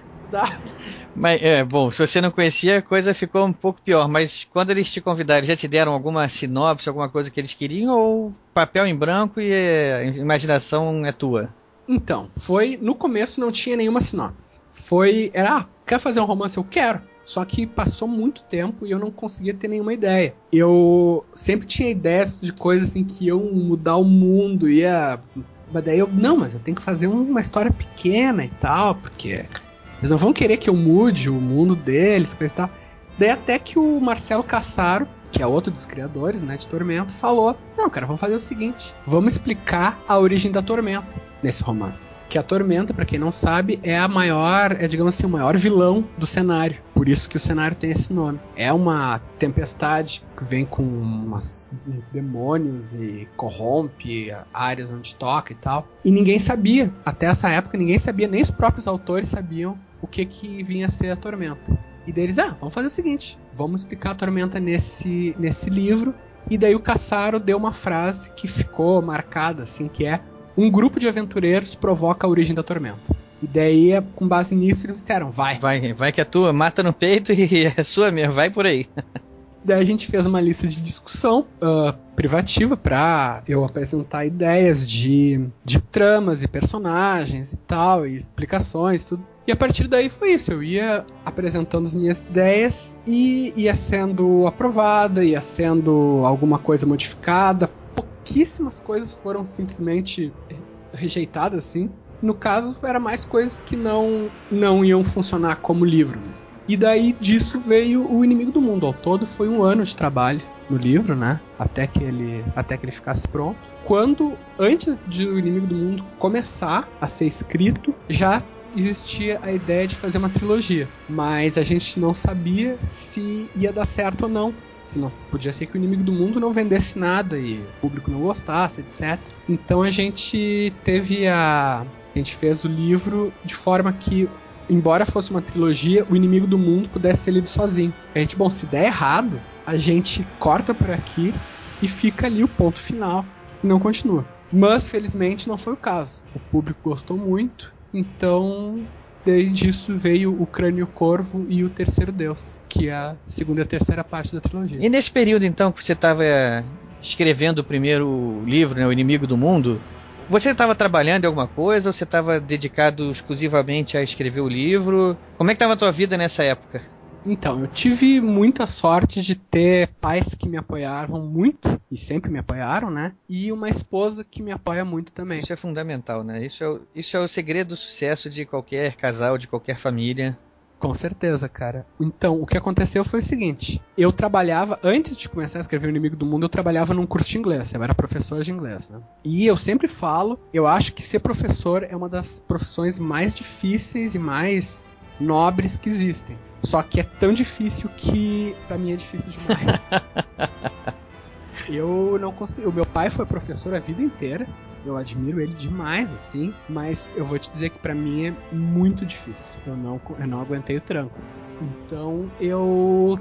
Mas, é, bom, se você não conhecia, a coisa ficou um pouco pior. Mas quando eles te convidaram, já te deram alguma sinopse, alguma coisa que eles queriam? Ou papel em branco e é, a imaginação é tua? Então, foi. No começo não tinha nenhuma sinopse. Foi. Era, ah, quer fazer um romance? Eu quero. Só que passou muito tempo e eu não conseguia ter nenhuma ideia. Eu sempre tinha ideias de coisas assim que iam mudar o mundo, ia. Mas daí eu. Não, mas eu tenho que fazer um- uma história pequena e tal, porque. Eles não vão querer que eu mude o mundo deles, coisa e tal. Daí até que o Marcelo Cassaro, que é outro dos criadores, né, de Tormenta, falou: Não, cara, vamos fazer o seguinte: vamos explicar a origem da Tormenta nesse romance. Que a Tormenta, pra quem não sabe, é a maior, é digamos assim, o maior vilão do cenário. Por isso que o cenário tem esse nome. É uma tempestade que vem com umas- uns demônios e corrompe áreas onde toca e tal. E ninguém sabia, até essa época, ninguém sabia, nem os próprios autores sabiam o que que vinha a ser a Tormenta. E deles, ah, vamos fazer o seguinte: vamos explicar a Tormenta nesse, nesse livro. E daí o Cassaro deu uma frase que ficou marcada, assim, que é um grupo de aventureiros provoca a origem da tormenta. E daí, com base nisso, eles disseram, vai. Vai, vai que é tua, mata no peito e é sua mesmo, vai por aí. Daí a gente fez uma lista de discussão ah, privativa pra eu apresentar ideias de, de tramas e personagens e tal, e explicações, tudo. E a partir daí foi isso, eu ia apresentando as minhas ideias e ia sendo aprovada, ia sendo alguma coisa modificada. Pouquíssimas coisas foram simplesmente rejeitadas, assim. No caso, era mais coisas que não não iam funcionar como livro. Mesmo. E daí disso veio o Inimigo do Mundo. Ao todo foi um ano de trabalho no livro, né? Até que ele até que ele ficasse pronto. Quando antes de o Inimigo do Mundo começar a ser escrito, já existia a ideia de fazer uma trilogia, mas a gente não sabia se ia dar certo ou não. Se não podia ser que o inimigo do mundo não vendesse nada e o público não gostasse, etc. Então a gente teve a a gente fez o livro de forma que embora fosse uma trilogia, o inimigo do mundo pudesse ser lido sozinho. A gente, bom, se der errado, a gente corta por aqui e fica ali o ponto final e não continua. Mas felizmente não foi o caso. O público gostou muito, então daí disso veio o Crânio Corvo e o Terceiro Deus, que é a segunda e a terceira parte da trilogia. E nesse período então que você estava escrevendo o primeiro livro, né, O Inimigo do Mundo, você estava trabalhando em alguma coisa ou você estava dedicado exclusivamente a escrever o livro? Como é que estava a tua vida nessa época? Então, eu tive muita sorte de ter pais que me apoiavam muito, e sempre me apoiaram, né? E uma esposa que me apoia muito também. Isso é fundamental, né? Isso é, o, isso é o segredo do sucesso de qualquer casal, de qualquer família. Com certeza, cara. Então, o que aconteceu foi o seguinte: eu trabalhava, antes de começar a escrever O Inimigo do Mundo, eu trabalhava num curso de inglês, eu era professor de inglês, né? E eu sempre falo, eu acho que ser professor é uma das profissões mais difíceis e mais nobres que existem. Só que é tão difícil que para mim é difícil demais. eu não consigo. O meu pai foi professor a vida inteira. Eu admiro ele demais, assim, mas eu vou te dizer que para mim é muito difícil. Eu não, eu não aguentei o tranco. Assim. Então eu.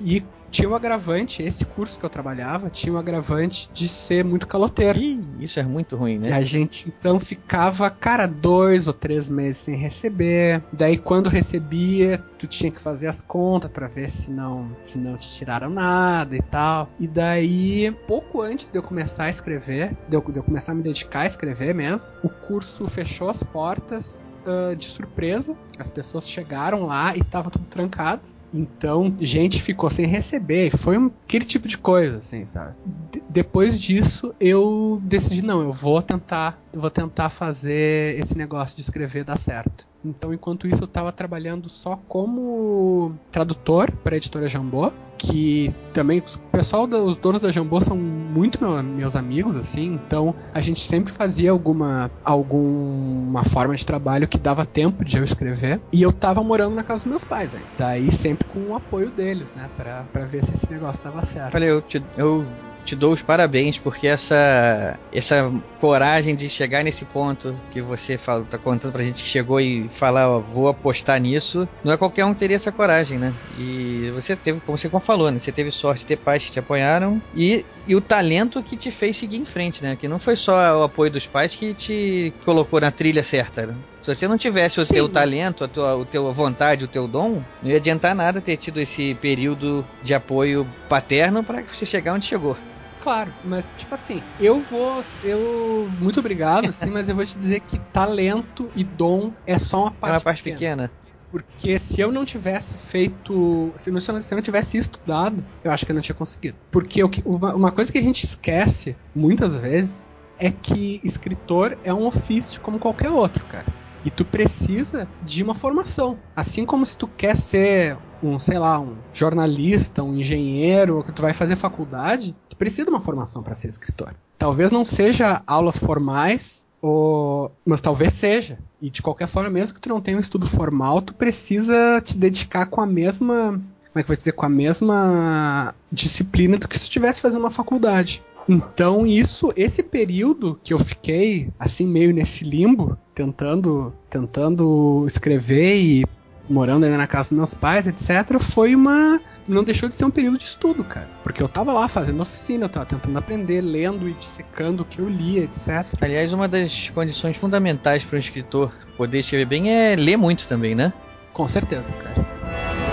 E tinha um agravante, esse curso que eu trabalhava, tinha um agravante de ser muito caloteiro. Ih, isso é muito ruim, né? E a gente então ficava, cara, dois ou três meses sem receber. Daí quando recebia, tu tinha que fazer as contas para ver se não, se não te tiraram nada e tal. E daí, pouco antes de eu começar a escrever, de eu, de eu começar a me dedicar a escrever mesmo, o curso fechou as portas uh, de surpresa. As pessoas chegaram lá e tava tudo trancado. Então, gente ficou sem receber. Foi um, aquele tipo de coisa, assim, sabe? D depois disso, eu decidi, não, eu vou tentar, vou tentar fazer esse negócio de escrever dar certo. Então, enquanto isso, eu estava trabalhando só como tradutor para a editora Jambô, que também o pessoal, os donos da Jambô são muito meu, meus amigos, assim, então a gente sempre fazia alguma alguma forma de trabalho que dava tempo de eu escrever. E eu tava morando na casa dos meus pais aí. Daí sempre com o apoio deles, né, pra ver se esse negócio dava certo. Olha, eu, te, eu te dou os parabéns porque essa essa coragem de chegar nesse ponto que você fala, tá contando pra gente que chegou e falar, ó, vou apostar nisso, não é qualquer um que teria essa coragem, né? E você teve, como você falou, né? Você teve sorte de ter pais que te apoiaram e, e o talento que te fez seguir em frente, né? Que não foi só o apoio dos pais que te colocou na trilha certa, né? Se você não tivesse o Sim, teu mas... talento, a tua, o teu vontade, o teu dom, não ia adiantar nada ter tido esse período de apoio paterno para você chegar onde chegou. Claro, mas tipo assim, eu vou. Eu. Muito obrigado, assim, mas eu vou te dizer que talento e dom é só uma parte, é uma parte pequena. pequena. Porque se eu não tivesse feito. Se eu, não, se eu não tivesse estudado, eu acho que eu não tinha conseguido. Porque uma coisa que a gente esquece muitas vezes é que escritor é um ofício como qualquer outro, cara. E tu precisa de uma formação. Assim como se tu quer ser um, sei lá, um jornalista, um engenheiro, que tu vai fazer faculdade, tu precisa de uma formação para ser escritor. Talvez não seja aulas formais, ou... mas talvez seja. E de qualquer forma, mesmo que tu não tenha um estudo formal, tu precisa te dedicar com a mesma. Como é que vou dizer? Com a mesma disciplina do que se estivesse fazendo uma faculdade. Então, isso, esse período que eu fiquei assim meio nesse limbo, tentando, tentando escrever e morando ainda na casa dos meus pais, etc, foi uma não deixou de ser um período de estudo, cara. Porque eu tava lá fazendo oficina, eu tava tentando aprender, lendo e dissecando o que eu lia, etc. Aliás, uma das condições fundamentais para um escritor poder escrever bem é ler muito também, né? Com certeza, cara.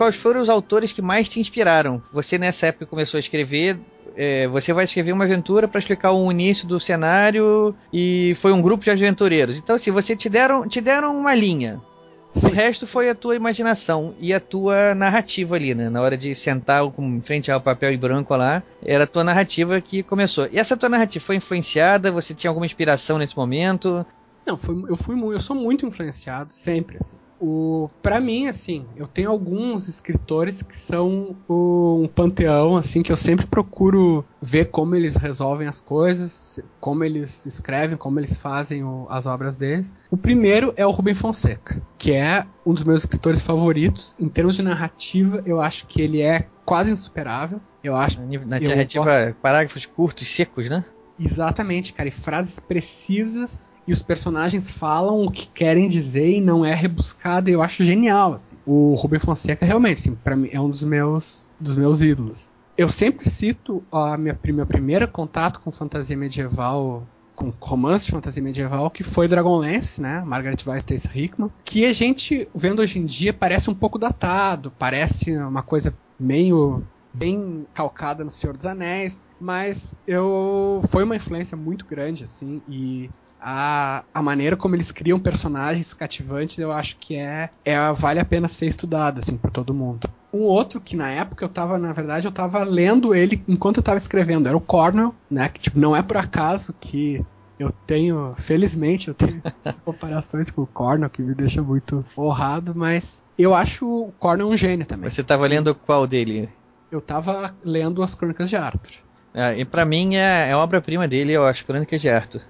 Quais foram os autores que mais te inspiraram? Você nessa época começou a escrever, é, você vai escrever uma aventura para explicar o início do cenário e foi um grupo de aventureiros. Então, assim, você te deram, te deram uma linha. Sim. O resto foi a tua imaginação e a tua narrativa ali, né? Na hora de sentar em frente ao papel em branco lá, era a tua narrativa que começou. E essa tua narrativa foi influenciada? Você tinha alguma inspiração nesse momento? Não, foi, eu fui eu sou muito influenciado sempre assim. O, para mim, assim, eu tenho alguns escritores que são um panteão, assim, que eu sempre procuro ver como eles resolvem as coisas, como eles escrevem, como eles fazem o, as obras deles. O primeiro é o Rubem Fonseca, que é um dos meus escritores favoritos. Em termos de narrativa, eu acho que ele é quase insuperável. Eu acho. Na narrativa, gosto... parágrafos curtos, secos, né? Exatamente, cara, e frases precisas e os personagens falam o que querem dizer e não é rebuscado, e eu acho genial, assim. O Rubem Fonseca realmente, assim, para mim é um dos meus dos meus ídolos. eu sempre cito a minha, meu primeiro contato com fantasia medieval com romance de fantasia medieval, que foi Dragonlance, né? Margaret Weiss Trace Hickman, que a gente, vendo hoje em dia, parece um pouco datado, parece uma coisa meio bem calcada no Senhor dos Anéis, mas eu foi uma influência muito grande, assim, e a, a maneira como eles criam personagens cativantes, eu acho que é, é vale a pena ser estudada, assim, por todo mundo. Um outro que na época eu tava, na verdade, eu tava lendo ele enquanto eu tava escrevendo, era o Cornell, né? Que tipo, não é por acaso que eu tenho, felizmente, eu tenho essas comparações com o Cornell que me deixa muito honrado, mas eu acho o Cornell um gênio também. Você tava lendo qual dele? Eu tava lendo as Crônicas de Arthur. Ah, e para mim é, é obra-prima dele, eu acho, Crônicas de Arthur.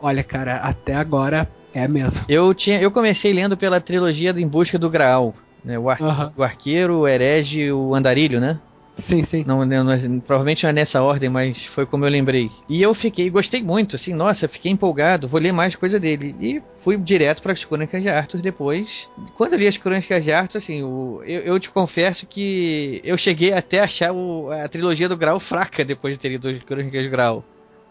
Olha, cara, até agora é mesmo. Eu tinha, eu comecei lendo pela trilogia Em Busca do Graal, né? O, ar, uhum. o Arqueiro, o Herege e o Andarilho, né? Sim, sim. Não, não, é, provavelmente não é nessa ordem, mas foi como eu lembrei. E eu fiquei, gostei muito, assim, nossa, fiquei empolgado, vou ler mais coisa dele. E fui direto para as Crônicas de Arthur depois. Quando eu li as Crônicas de Arthur, assim, o, eu, eu, te confesso que eu cheguei até a achar o, a trilogia do Grau fraca depois de ter lido as Crônicas de Grau.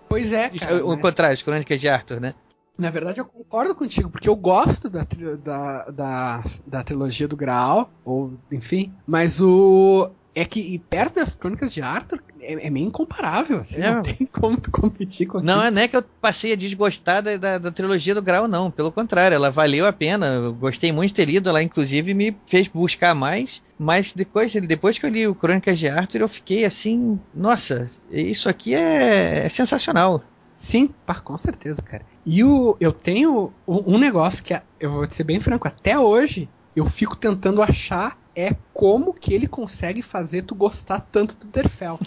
Pois é, cara. O, mas... contrário, as Crônicas de Arthur, né? Na verdade, eu concordo contigo, porque eu gosto da, da, da, da trilogia do Graal, ou enfim, mas o é que perto das crônicas de Arthur é, é meio incomparável, assim, é. não tem como tu competir com Não, não é que eu passei a desgostar da, da, da, trilogia do Grau, não. Pelo contrário, ela valeu a pena. Eu gostei muito de ter lido, ela inclusive me fez buscar mais. Mas depois, depois que eu li o Crônicas de Arthur, eu fiquei assim, nossa, isso aqui é, é sensacional. Sim, pá, com certeza, cara. E o, eu tenho um, um negócio que, eu vou ser bem franco, até hoje eu fico tentando achar é como que ele consegue fazer tu gostar tanto do Derfel.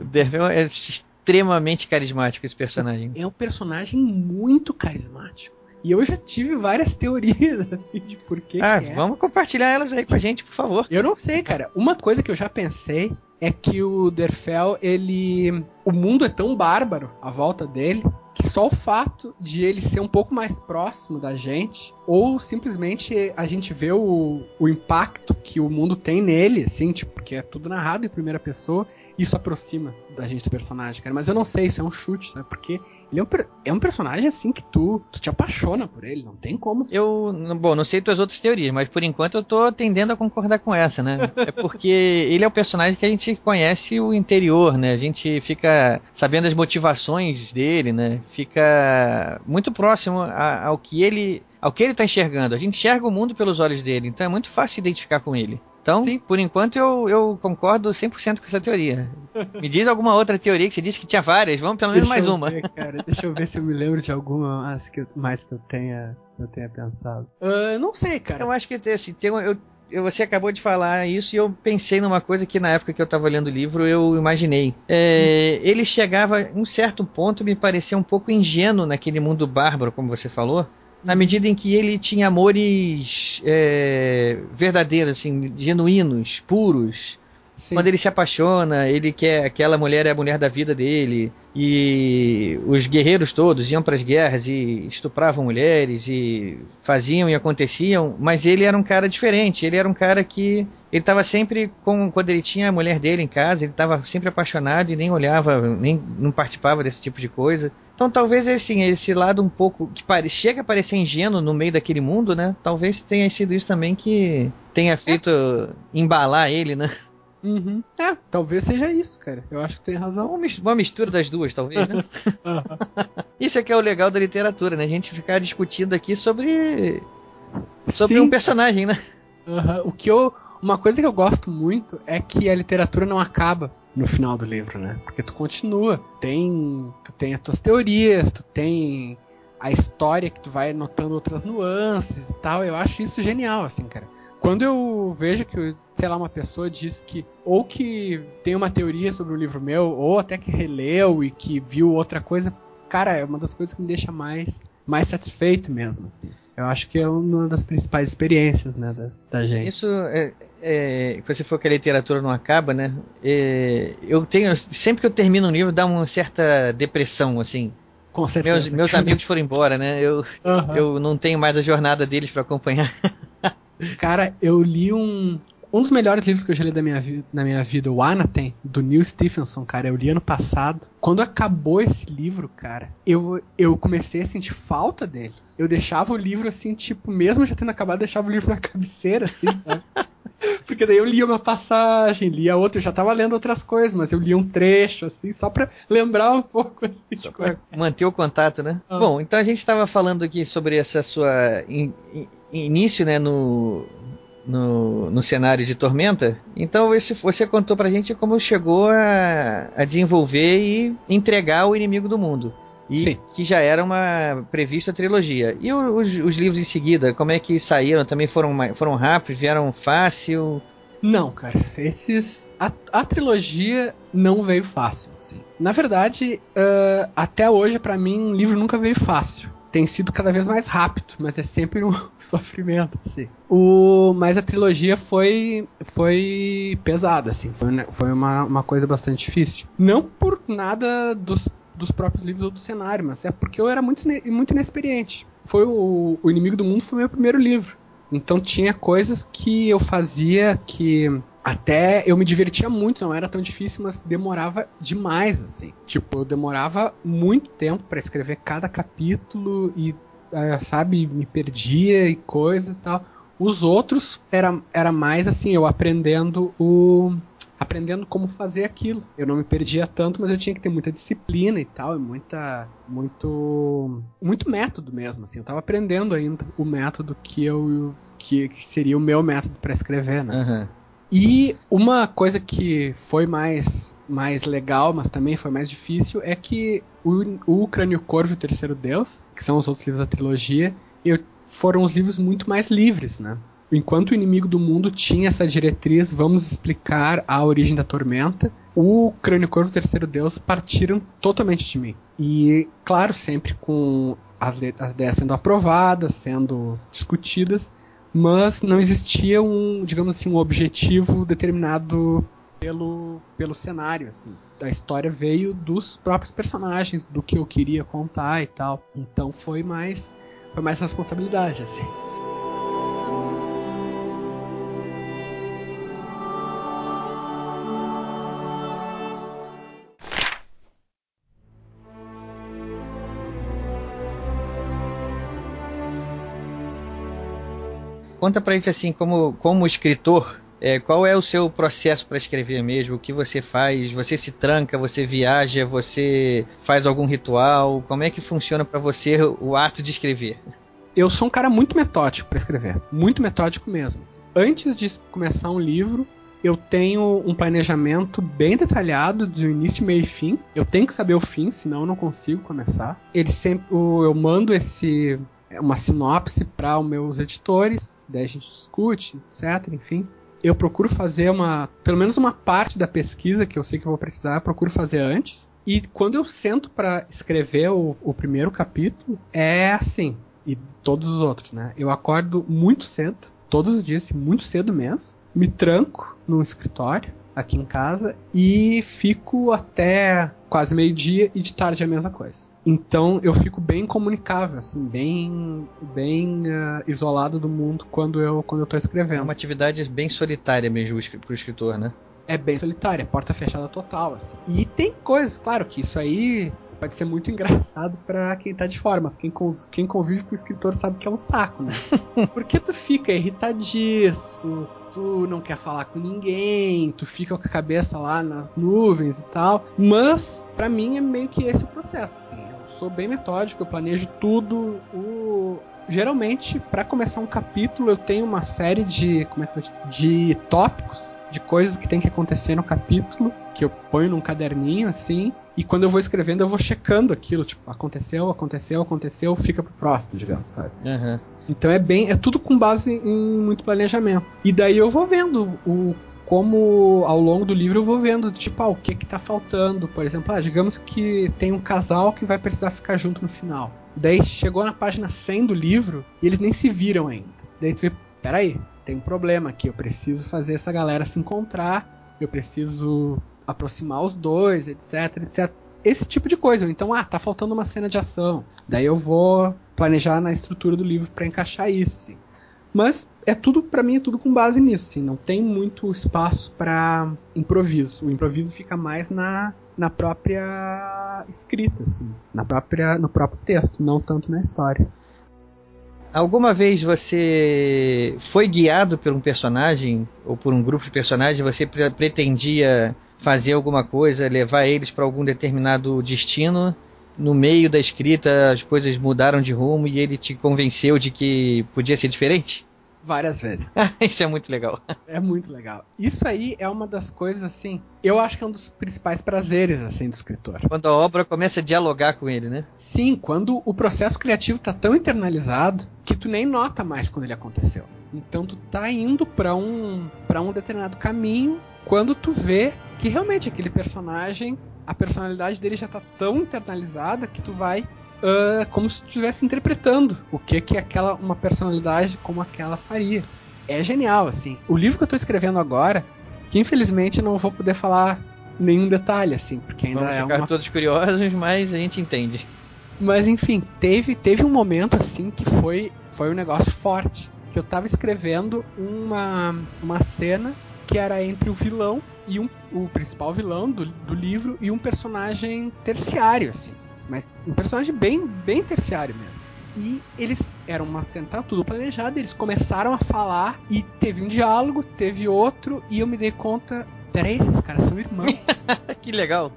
o Derfel é extremamente carismático esse personagem. É um personagem muito carismático. E eu já tive várias teorias de por que. Ah, que é. vamos compartilhar elas aí com a gente, por favor. Eu não sei, cara. Uma coisa que eu já pensei é que o Derfel, ele. O mundo é tão bárbaro à volta dele que só o fato de ele ser um pouco mais próximo da gente, ou simplesmente a gente vê o, o impacto que o mundo tem nele, assim, tipo, porque é tudo narrado em primeira pessoa, isso aproxima da gente do personagem, cara. Mas eu não sei, isso é um chute, sabe? Porque ele é um, é um personagem assim que tu, tu te apaixona por ele, não tem como. Eu, bom, não sei tuas outras teorias, mas por enquanto eu tô tendendo a concordar com essa, né? é porque ele é o personagem que a gente conhece o interior, né? A gente fica sabendo as motivações dele, né? Fica muito próximo a, ao que ele ao que ele tá enxergando. A gente enxerga o mundo pelos olhos dele, então é muito fácil identificar com ele. Então, Sim. por enquanto, eu, eu concordo 100% com essa teoria. Me diz alguma outra teoria que você disse que tinha várias, vamos pelo menos mais uma. Ver, cara, deixa eu ver se eu me lembro de alguma mais que eu, mais que eu tenha, eu tenha pensado. Uh, não sei, cara. Eu acho que assim, tem, eu, eu, você acabou de falar isso e eu pensei numa coisa que na época que eu estava lendo o livro eu imaginei. É. Ele chegava, em um certo ponto, me parecia um pouco ingênuo naquele mundo bárbaro, como você falou na medida em que ele tinha amores é, verdadeiros, assim, genuínos, puros. Sim. Quando ele se apaixona, ele quer aquela mulher é a mulher da vida dele. E os guerreiros todos iam para as guerras e estupravam mulheres e faziam e aconteciam, mas ele era um cara diferente. Ele era um cara que ele estava sempre com quando ele tinha a mulher dele em casa, ele estava sempre apaixonado e nem olhava, nem não participava desse tipo de coisa. Então talvez assim, esse lado um pouco que pare, chega a parecer ingênuo no meio daquele mundo, né? Talvez tenha sido isso também que tenha feito é. embalar ele, né? Uhum. É, talvez seja isso, cara. Eu acho que tem razão. Uma mistura das duas, talvez, né? isso é que é o legal da literatura, né? A gente ficar discutindo aqui sobre. sobre Sim. um personagem, né? Uhum. O que eu. Uma coisa que eu gosto muito é que a literatura não acaba no final do livro, né? Porque tu continua. Tem. Tu tem as tuas teorias, tu tem a história que tu vai notando outras nuances e tal. Eu acho isso genial, assim, cara. Quando eu vejo que, sei lá, uma pessoa diz que ou que tem uma teoria sobre o livro meu, ou até que releu e que viu outra coisa, cara, é uma das coisas que me deixa mais, mais satisfeito mesmo, assim. Eu acho que é uma das principais experiências, né, da, da gente. Isso, é, é, você for que a literatura não acaba, né? É, eu tenho, sempre que eu termino um livro, dá uma certa depressão, assim. Com certeza. Meus, meus amigos foram embora, né? Eu, uhum. eu não tenho mais a jornada deles para acompanhar. Cara, eu li um. Um dos melhores livros que eu já li da minha na minha vida, o Anatem, do Neil Stephenson, cara, eu li ano passado. Quando acabou esse livro, cara, eu, eu comecei a sentir falta dele. Eu deixava o livro assim, tipo, mesmo já tendo acabado, deixava o livro na cabeceira, assim, sabe? Porque daí eu lia uma passagem, lia outra, eu já tava lendo outras coisas, mas eu lia um trecho, assim, só pra lembrar um pouco, assim, de coisa. Manter o contato, né? Ah. Bom, então a gente estava falando aqui sobre essa sua in- in- início, né, no, no, no cenário de Tormenta. Então esse, você contou pra gente como chegou a, a desenvolver e entregar o Inimigo do Mundo. E Sim. que já era uma prevista trilogia. E os, os livros em seguida, como é que saíram? Também foram, foram rápidos, vieram fácil? Não, cara. Esses. A, a trilogia não veio fácil, assim. Na verdade, ah, até hoje, pra mim, um livro nunca veio fácil. Tem sido cada vez mais rápido, mas é sempre um sofrimento, assim. O, mas a trilogia foi foi pesada, assim. Foi, foi uma, uma coisa bastante difícil. Não por nada dos, dos próprios livros ou do cenário, mas é porque eu era muito, muito inexperiente. Foi o, o Inimigo do Mundo foi meu primeiro livro. Então tinha coisas que eu fazia que até eu me divertia muito, não era tão difícil, mas demorava demais, assim. Tipo, eu demorava muito tempo pra escrever cada capítulo e, eh, sabe, me perdia e coisas e tal. Os outros era, era mais assim, eu aprendendo o. Aprendendo como fazer aquilo. Eu não me perdia tanto, mas eu tinha que ter muita disciplina e tal, e muita. Muito. Muito método mesmo, assim. Eu tava aprendendo ainda o método que eu. que, que seria o meu método pra escrever, né? Aham. E uma coisa que foi mais, mais legal, mas também foi mais difícil, é que o, o Crânio Corvo e o Terceiro Deus, que são os outros livros da trilogia, eu, foram os livros muito mais livres, né? Enquanto o Inimigo do Mundo tinha essa diretriz, vamos explicar a origem da tormenta, o Crânio Corvo e o Terceiro Deus partiram totalmente de mim. E, claro, sempre com as, as ideias sendo aprovadas, sendo discutidas, mas não existia um, digamos assim, um objetivo determinado pelo, pelo cenário, assim. A história veio dos próprios personagens, do que eu queria contar e tal. Então foi mais foi mais responsabilidade, assim. Conta pra gente assim, como, como escritor, é, qual é o seu processo para escrever mesmo? O que você faz? Você se tranca, você viaja, você faz algum ritual? Como é que funciona pra você o ato de escrever? Eu sou um cara muito metódico para escrever, muito metódico mesmo. assim. Antes de começar um livro, eu tenho um planejamento bem detalhado do início, meio e fim. Eu tenho que saber o fim, senão eu não consigo começar. Ele sempre, eu mando esse uma sinopse para os meus editores, daí a gente discute, etc. Enfim, eu procuro fazer uma, pelo menos uma parte da pesquisa que eu sei que eu vou precisar, eu procuro fazer antes. E quando eu sento para escrever o, o primeiro capítulo, é assim. E todos os outros, né? Eu acordo muito cedo, todos os dias, muito cedo mesmo. Me tranco num escritório aqui em casa e fico até quase meio-dia e de tarde é a mesma coisa. Então eu fico bem comunicável, assim, bem, bem ah, isolado do mundo quando eu, quando eu tô É escrevendo. uma atividade bem solitária mesmo pro escritor, né? é bem solitária, porta fechada total, assim. E tem coisas, claro que isso aí pode ser muito engraçado pra quem tá de fora, mas quem, conv- quem convive com o escritor sabe que é um saco, né? Porque tu fica irritadiço, tu não quer falar com ninguém, tu fica com a cabeça lá nas nuvens e tal. Mas, pra mim, é meio que esse o processo, assim. Eu sou bem metódico, eu planejo tudo. O... Geralmente, pra começar um capítulo, eu tenho uma série de. Como é que eu te- De tópicos, de coisas que tem que acontecer no capítulo, que eu ponho num caderninho, assim. E quando eu vou escrevendo, eu vou checando aquilo, tipo, aconteceu, aconteceu, aconteceu, fica pro próximo, digamos, sabe? Aham. Então é bem, é tudo com base em muito planejamento. E daí eu vou vendo o como ao longo do livro eu vou vendo, tipo, ah, o que que tá faltando, por exemplo, ah, digamos que tem um casal que vai precisar ficar junto no final. Daí chegou na página 100 do livro e eles nem se viram ainda. Daí tu vê, peraí, tem um problema aqui, eu preciso fazer essa galera se encontrar, eu preciso aproximar os dois, etc, etc. Esse tipo de coisa. Então, ah, tá faltando uma cena de ação. Daí eu vou planejar na estrutura do livro pra encaixar isso, assim. Mas é tudo, para mim, é tudo com base nisso, assim, não tem muito espaço para improviso. O improviso fica mais na, na própria escrita, assim, na própria, no próprio texto, não tanto na história. Alguma vez você foi guiado por um personagem ou por um grupo de personagens? Você pre pretendia fazer alguma coisa, levar eles para algum determinado destino? No meio da escrita, as coisas mudaram de rumo e ele te convenceu de que podia ser diferente? Várias vezes. Isso é muito legal. É muito legal. Isso aí é uma das coisas, assim, eu acho que é um dos principais prazeres, assim, do escritor. Quando a obra começa a dialogar com ele, né? Sim, quando o processo criativo tá tão internalizado que tu nem nota mais quando ele aconteceu. Então tu tá indo para um, pra um determinado caminho quando tu vê que realmente aquele personagem, a personalidade dele já tá tão internalizada que tu vai uh, como se estivesse interpretando o que que aquela uma personalidade como aquela faria. É genial, assim. O livro que eu estou escrevendo agora, que infelizmente não vou poder falar nenhum detalhe, assim, porque ainda Vamos é ficar uma... todos curiosos, mas a gente entende. Mas enfim, teve, teve um momento assim que foi, foi um negócio forte. Que eu tava escrevendo uma, uma cena que era entre o vilão e um, o principal vilão do, do livro e um personagem terciário, assim. Mas um personagem bem, bem terciário mesmo. E eles eram uma tentar tudo planejado, eles começaram a falar e teve um diálogo, teve outro, e eu me dei conta, peraí, esses caras são irmãos. que legal.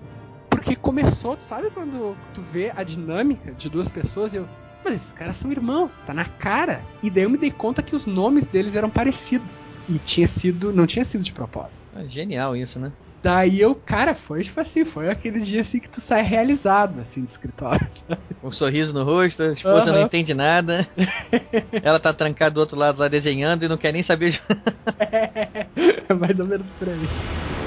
Porque começou, tu sabe quando tu vê a dinâmica de duas pessoas e eu. Mas esses caras são irmãos, tá na cara. E daí eu me dei conta que os nomes deles eram parecidos. E tinha sido. não tinha sido de propósito. É genial isso, né? Daí eu, cara, foi tipo assim, foi aquele dia assim que tu sai realizado, assim, do escritório. Sabe? Um sorriso no rosto, a esposa Aham. não entende nada. Ela tá trancada do outro lado lá desenhando e não quer nem saber de... É mais ou menos por aí.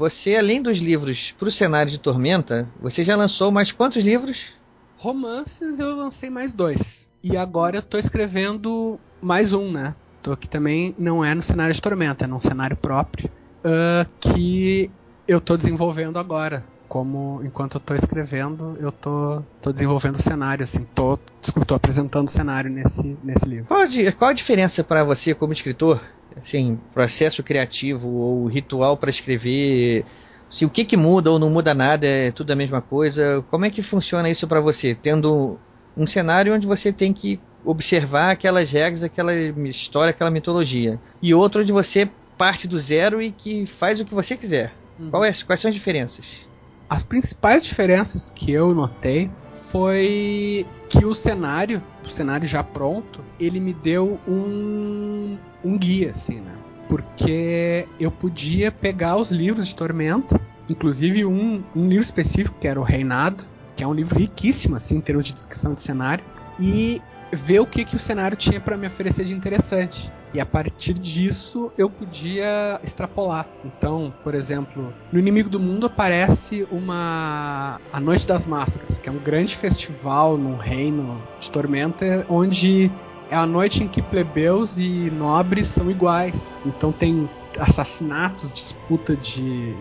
Você, além dos livros pro cenário de Tormenta, você já lançou mais quantos livros? Romances eu lancei mais dois. E agora eu tô escrevendo mais um, né? Tô aqui também, não é no cenário de Tormenta, é num cenário próprio. ah, que eu tô desenvolvendo agora. Como enquanto eu tô escrevendo, eu tô, tô desenvolvendo o cenário, assim, tô, desculpa, tô apresentando o cenário nesse, nesse livro. Qual a, qual a diferença para você como escritor? Assim, processo criativo ou ritual para escrever? Se o que que muda ou não muda nada, é tudo a mesma coisa? Como é que funciona isso para você? Tendo um cenário onde você tem que observar aquelas regras, aquela história, aquela mitologia. E outro onde você parte do zero e que faz o que você quiser. Qual é, quais são as diferenças? As principais diferenças que eu notei foi que o cenário, o cenário já pronto, ele me deu um, um guia, assim, né? Porque eu podia pegar os livros de Tormenta, inclusive um, um livro específico, que era o Reinado, que é um livro riquíssimo, assim, em termos de descrição de cenário, e ver o que, que o cenário tinha para me oferecer de interessante. E a partir disso eu podia extrapolar. Então, por exemplo, no Inimigo do Mundo aparece uma A Noite das Máscaras, que é um grande festival num reino de tormenta onde é a noite em que plebeus e nobres são iguais. Então tem assassinatos, disputa de,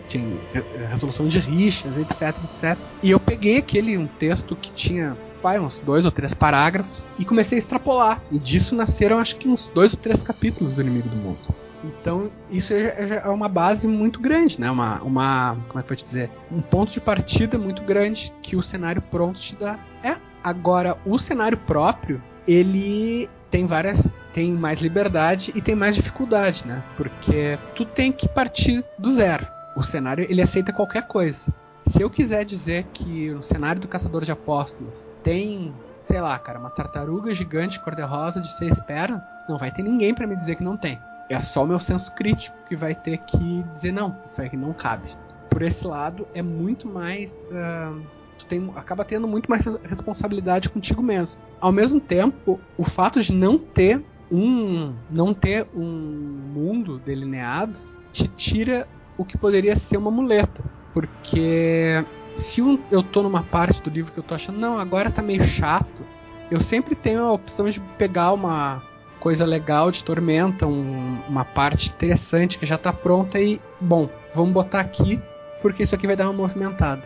re- resolução de rixas, etc, etc. E eu peguei aquele um texto que tinha vai, uns dois ou três parágrafos e comecei a extrapolar. E disso nasceram acho que uns dois ou três capítulos do Inimigo do Mundo. Então, isso é, já é uma base muito grande, né? Uma, uma. Como é que eu te dizer? Um ponto de partida muito grande que o cenário pronto te dá. É. Agora, o cenário próprio, ele tem várias. tem mais liberdade e tem mais dificuldade, né? Porque tu tem que partir do zero. O cenário, ele aceita qualquer coisa. Se eu quiser dizer que no cenário do Caçador de Apóstolos tem, sei lá, cara, uma tartaruga gigante cor-de-rosa de seis pernas, não vai ter ninguém pra me dizer que não tem. É só o meu senso crítico que vai ter que dizer não, isso aí não cabe. Por esse lado, é muito mais. ah, tu tem, acaba tendo muito mais res- responsabilidade contigo mesmo. Ao mesmo tempo, o fato de não ter um. não ter um mundo delineado te tira o que poderia ser uma muleta. Porque se eu tô numa parte do livro que eu tô achando, não, agora tá meio chato, eu sempre tenho a opção de pegar uma coisa legal de Tormenta, um- uma parte interessante que já tá pronta e, bom, vamos botar aqui porque isso aqui vai dar uma movimentada.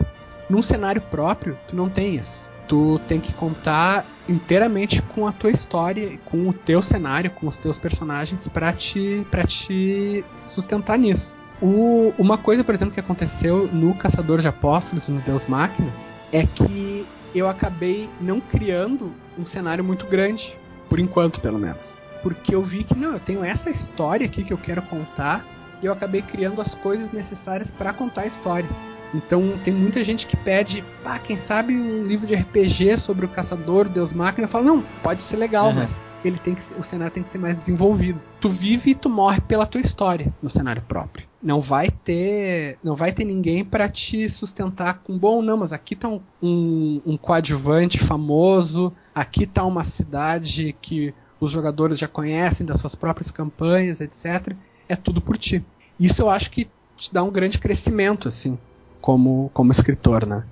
Num cenário próprio, tu não tem isso. Tu tem que contar inteiramente com a tua história, com o teu cenário, com os teus personagens para te, te sustentar nisso. O, uma coisa, por exemplo, que aconteceu no Caçador de Apóstolos, no Deus Máquina, é que eu acabei não criando um cenário muito grande, por enquanto, pelo menos. Porque eu vi que, não, eu tenho essa história aqui que eu quero contar, e eu acabei criando as coisas necessárias para contar a história. Então tem muita gente que pede, ah, quem sabe um livro de RPG sobre o caçador, Deus Máquina. Eu falo, não, pode ser legal, uhum. mas ele tem que o cenário tem que ser mais desenvolvido. Tu vive e tu morre pela tua história no cenário próprio. Não vai ter, não vai ter ninguém para te sustentar com bom, não, mas aqui tá um, um, um coadjuvante famoso, aqui tá uma cidade que os jogadores já conhecem das suas próprias campanhas, etc. É tudo por ti. Isso eu acho que te dá um grande crescimento, assim como, como escritor, né?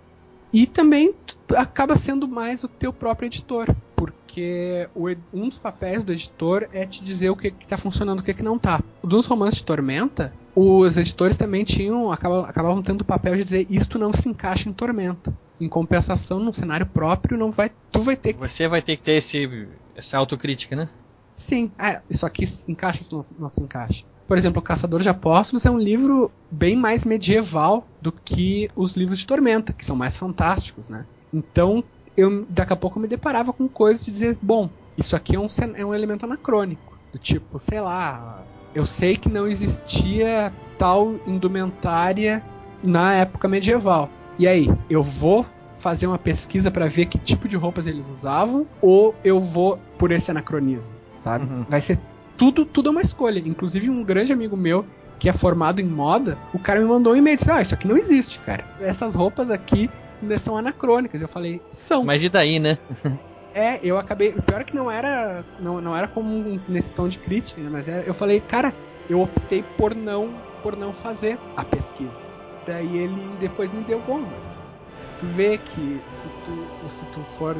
E também acaba sendo mais o teu próprio editor, porque o, um dos papéis do editor é te dizer o que, está funcionando e o que, que não está. Dos romances de Tormenta, os editores também tinham acabavam, acabavam tendo o papel de dizer isto não se encaixa em Tormenta. Em compensação, num cenário próprio, não vai, tu vai ter que... Você vai ter que ter esse, essa autocrítica, né? Sim, é, isso aqui se encaixa, isso não, não se encaixa. Por exemplo, O Caçador de Apóstolos é um livro bem mais medieval do que os livros de Tormenta, que são mais fantásticos, né? Então, eu daqui a pouco eu me deparava com coisas de dizer, bom, isso aqui é um, é um elemento anacrônico. Do tipo, sei lá, eu sei que não existia tal indumentária na época medieval. E aí, eu vou fazer uma pesquisa para ver que tipo de roupas eles usavam ou eu vou por esse anacronismo, sabe? Uhum. Vai ser tudo, tudo é uma escolha. Inclusive, um grande amigo meu que é formado em moda, o cara me mandou um e-mail e disse: Ah, isso aqui não existe, cara. Essas roupas aqui são anacrônicas. Eu falei, são. Mas e daí, né? é, eu acabei. O pior é que não era. Não, não era como nesse tom de crítica, né? Mas era, eu falei, cara, eu optei por não, por não fazer a pesquisa. Daí ele depois me deu bom, mas tu vê que se tu, se tu for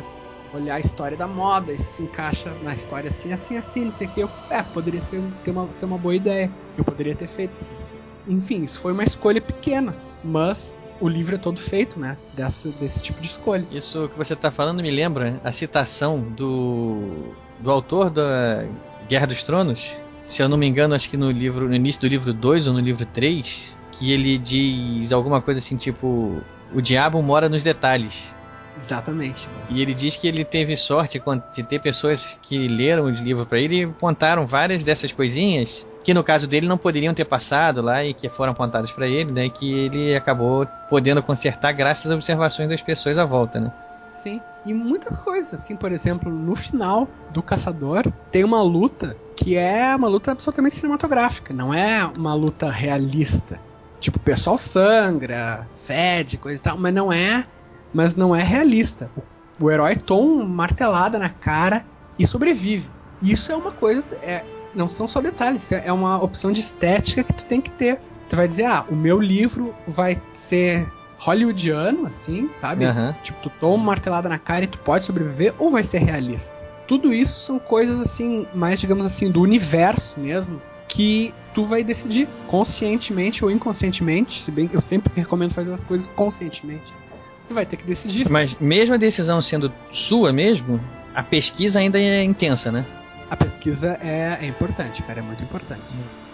olhar a história da moda, isso se encaixa na história assim, assim, assim, não sei o que. Eu, é, poderia ser, ter uma, ser uma boa ideia. Eu poderia ter feito essa pesquisa. Enfim, isso foi uma escolha pequena, mas o livro é todo feito, né? Dessa, desse tipo de escolhas. Isso que você está falando me lembra a citação do, do autor da Guerra dos Tronos. Se eu não me engano, acho que no livro no início do livro 2 ou no livro 3, que ele diz alguma coisa assim, tipo: O diabo mora nos detalhes. Exatamente. E ele diz que ele teve sorte de ter pessoas que leram o livro para ele e apontaram várias dessas coisinhas que no caso dele não poderiam ter passado lá e que foram apontadas para ele, né? Que ele acabou podendo consertar graças às observações das pessoas à volta, né? Sim. E muitas coisas, assim, por exemplo, no final do Caçador tem uma luta que é uma luta absolutamente cinematográfica, não é uma luta realista. Tipo, o pessoal sangra, fede, coisa e tal, mas não é mas não é realista. O, o herói toma uma martelada na cara e sobrevive. Isso é uma coisa. É, não são só detalhes, é uma opção de estética que tu tem que ter. Tu vai dizer, ah, o meu livro vai ser hollywoodiano, assim, sabe? Uhum. Tipo, tu toma uma martelada na cara e tu pode sobreviver, ou vai ser realista? Tudo isso são coisas, assim, mais, digamos assim, do universo mesmo, que tu vai decidir conscientemente ou inconscientemente, se bem que eu sempre recomendo fazer as coisas conscientemente tu vai ter que decidir. Mas mesmo a decisão sendo sua mesmo, a pesquisa ainda é intensa, né? A pesquisa é, é importante, cara, é muito importante.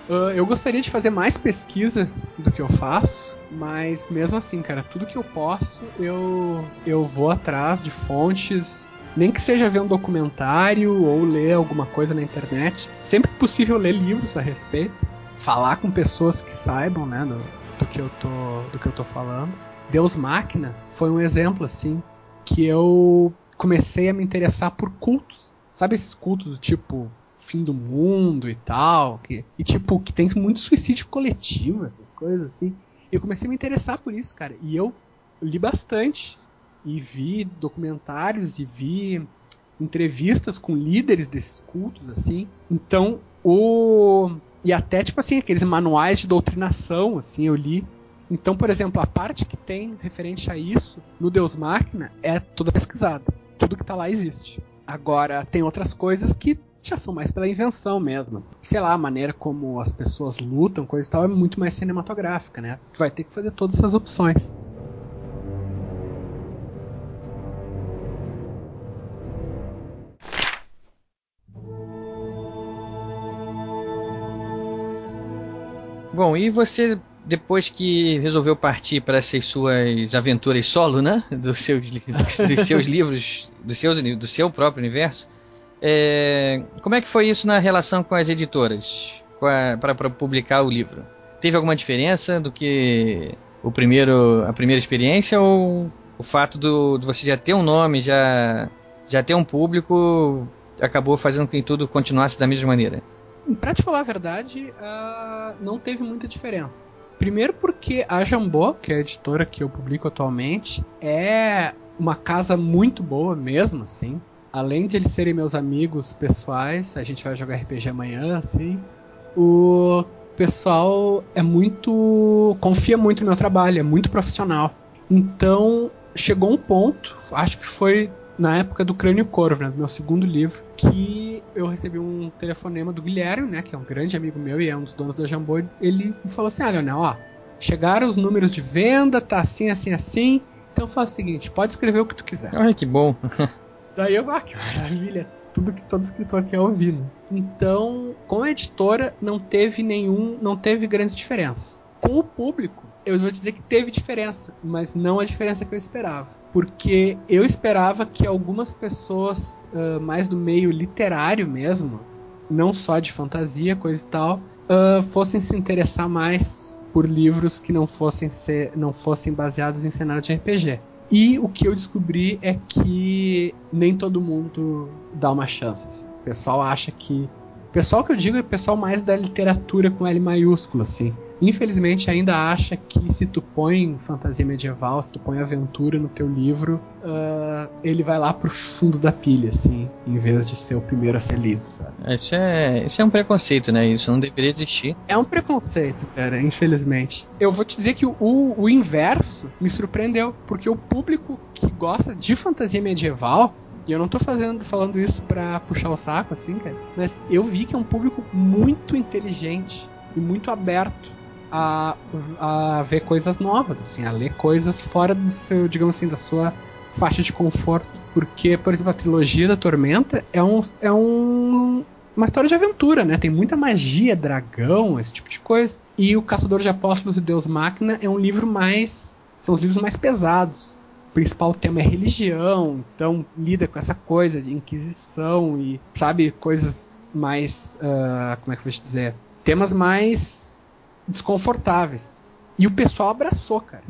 Uh, eu gostaria de fazer mais pesquisa do que eu faço, mas mesmo assim, cara, tudo que eu posso, eu, eu vou atrás de fontes, nem que seja ver um documentário ou ler alguma coisa na internet. Sempre que possível, ler livros a respeito, falar com pessoas que saibam, né, do, do que eu tô, do que eu tô falando. Deus Máquina foi um exemplo assim que eu comecei a me interessar por cultos. Sabe esses cultos do tipo fim do mundo e tal, que e tipo que tem muito suicídio coletivo, essas coisas assim. Eu comecei a me interessar por isso, cara, e eu li bastante e vi documentários e vi entrevistas com líderes desses cultos assim. Então, o e até tipo assim, aqueles manuais de doutrinação, assim, eu li então, por exemplo, a parte que tem referente a isso no Deus Máquina é toda pesquisada. Tudo que está lá existe. Agora, tem outras coisas que já são mais pela invenção mesmo. Sei lá, a maneira como as pessoas lutam, coisa e tal, é muito mais cinematográfica, né? Tu vai ter que fazer todas essas opções. Bom, e você depois que resolveu partir para essas suas aventuras solo, né? Dos seus, dos seus livros, do, seus, do seu próprio universo, é, como é que foi isso na relação com as editoras para publicar o livro? Teve alguma diferença do que o primeiro, a primeira experiência ou o fato do, de você já ter um nome, já, já ter um público, acabou fazendo com que tudo continuasse da mesma maneira? Pra te falar a verdade, uh, não teve muita diferença. Primeiro porque a Jambô, que é a editora que eu publico atualmente, é uma casa muito boa mesmo, assim. Além de eles serem meus amigos pessoais, a gente vai jogar RPG amanhã, assim. O pessoal é muito. confia muito no meu trabalho, é muito profissional. Então, chegou um ponto, acho que foi na época do Crânio Corvo, né, do meu segundo livro, que eu recebi um telefonema do Guilherme, né, que é um grande amigo meu e é um dos donos da Jambô. Ele me falou assim: Ah, Leonel, ó, chegaram os números de venda, tá assim, assim, assim. Então faz o seguinte: pode escrever o que tu quiser. Ai, que bom. Daí eu, ah, que maravilha. Tudo que todo escritor quer ouvir. Né? Então, com a editora, não teve nenhum. não teve grandes diferenças. Com o público, eu vou dizer que teve diferença, mas não a diferença que eu esperava. Porque eu esperava que algumas pessoas, uh, mais do meio literário mesmo, não só de fantasia, coisa e tal, uh, fossem se interessar mais por livros que não fossem, ser, não fossem baseados em cenário de RPG. E o que eu descobri é que nem todo mundo dá uma chance. Assim. O pessoal acha que. O pessoal que eu digo é o pessoal mais da literatura com L maiúsculo, assim infelizmente ainda acha que se tu põe fantasia medieval, se tu põe aventura no teu livro, uh, ele vai lá pro fundo da pilha, assim, em vez de ser o primeiro a ser lido, sabe? Isso é, isso é um preconceito, né? Isso não deveria existir. É um preconceito, cara, infelizmente. Eu vou te dizer que o, o inverso me surpreendeu, porque o público que gosta de fantasia medieval e eu não tô fazendo, falando isso pra puxar o saco, assim, cara. Mas eu vi que é um público muito inteligente e muito aberto a, a ver coisas novas, assim, a ler coisas fora do seu, digamos assim, da sua faixa de conforto. Porque, por exemplo, a trilogia da Tormenta é, um, é um, uma história de aventura, né? Tem muita magia, dragão, esse tipo de coisa. E o Caçador de Apóstolos e Deus Máquina é um livro mais. São os livros mais pesados. O principal tema é religião, então lida com essa coisa de inquisição e, sabe, coisas mais. Uh, como é que eu vou te dizer? Temas mais desconfortáveis. E o pessoal abraçou, cara.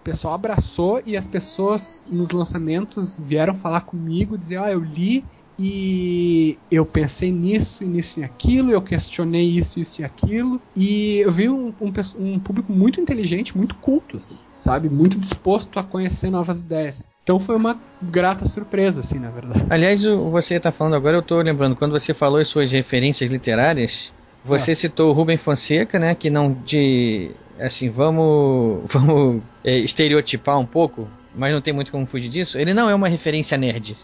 O pessoal abraçou e as pessoas nos lançamentos vieram falar comigo, dizer, ó, oh, eu li e eu pensei nisso nisso e aquilo, eu questionei isso, isso e aquilo, e eu vi um, um, um público muito inteligente, muito culto, assim, sabe? Muito disposto a conhecer novas ideias. Então foi uma grata surpresa, assim, na verdade. Aliás, você está falando agora, eu estou lembrando, quando você falou as suas referências literárias, você é. citou o Rubem Fonseca, né? Que não de. Assim, vamos, vamos é, estereotipar um pouco, mas não tem muito como fugir disso. Ele não é uma referência nerd.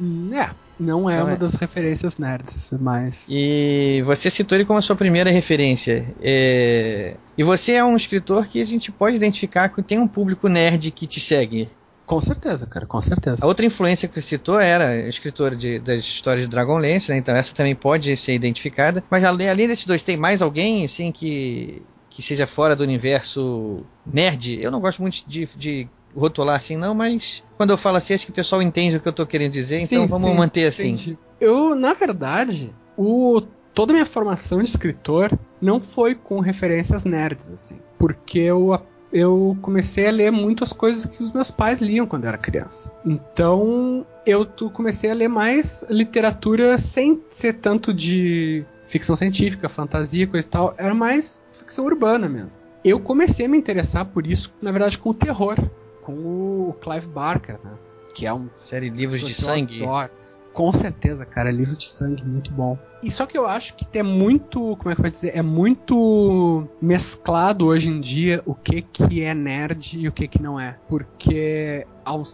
Hum, é, não é não uma é. das referências nerds, mas. E você citou ele como a sua primeira referência. É... E você é um escritor que a gente pode identificar que tem um público nerd que te segue. Com certeza, cara, com certeza. A outra influência que você citou era escritora de, das histórias de Dragonlance, né? Então essa também pode ser identificada. Mas além, além desses dois, tem mais alguém, assim, que, que seja fora do universo nerd? Eu não gosto muito de, de rotular assim, não, mas quando eu falo assim, acho que o pessoal entende o que eu tô querendo dizer, sim, então vamos sim, manter assim. Entendi. Eu, na verdade, o toda a minha formação de escritor não foi com referências nerds, assim. Porque eu eu comecei a ler muitas coisas que os meus pais liam quando eu era criança. Então, eu comecei a ler mais literatura sem ser tanto de ficção científica, fantasia, coisa e tal, era mais ficção urbana mesmo. Eu comecei a me interessar por isso, na verdade, com o terror, com o Clive Barker, né? Que é um série de livros de sangue. Adoro. Com certeza, cara, livro de sangue muito bom. E só que eu acho que é muito, como é que vai dizer, é muito mesclado hoje em dia o que que é nerd e o que que não é. Porque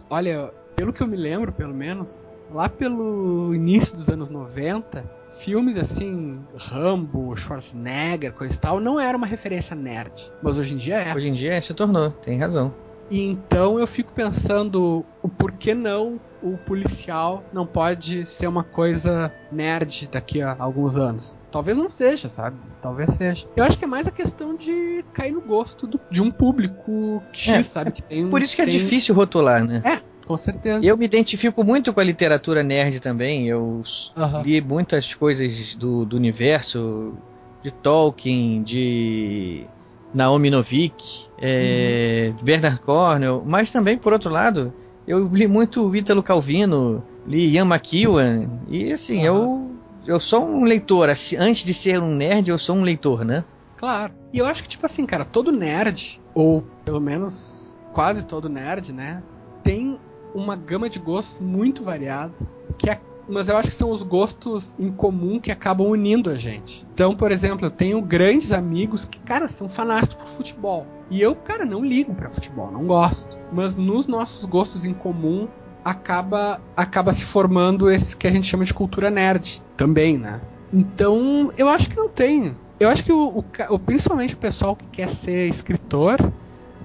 olha, pelo que eu me lembro, pelo menos, lá pelo início dos anos 90, filmes assim, Rambo, Schwarzenegger, coisa e tal, não era uma referência nerd. Mas hoje em dia é. Hoje em dia se tornou, tem razão. E então eu fico pensando o porquê não o policial não pode ser uma coisa nerd daqui a alguns anos. Talvez não seja, sabe? Talvez seja. Eu acho que é mais a questão de cair no gosto do- de um público X, É, sabe? Que tem, um- Por isso que é tem- difícil rotular, né? É, com certeza. Eu me identifico muito com a literatura nerd também. Eu Aham. li muitas coisas do, do universo, de Tolkien, de Naomi Novik, é, de Bernard Cornwell, mas também, por outro lado, eu li muito o Ítalo Calvino, li Ian McEwan, e assim, eu, eu sou um leitor. assim, Antes de ser um nerd, eu sou um leitor, né? Claro. E eu acho que, tipo assim, cara, todo nerd, ou pelo menos quase todo nerd, né, tem uma gama de gostos muito variada, que é- mas eu acho que são os gostos em comum que acabam unindo a gente. Então, por exemplo, eu tenho grandes amigos que, cara, são fanáticos por futebol. E eu, cara, não ligo pra futebol, não gosto. Mas nos nossos gostos em comum acaba acaba se formando esse que a gente chama de cultura nerd também, né? Então, eu acho que não tem. Eu acho que o, o principalmente o pessoal que quer ser escritor,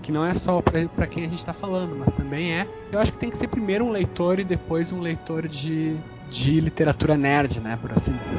que não é só pra quem a gente tá falando, mas também é, eu acho que tem que ser primeiro um leitor e depois um leitor de, de literatura nerd, né, por assim dizer.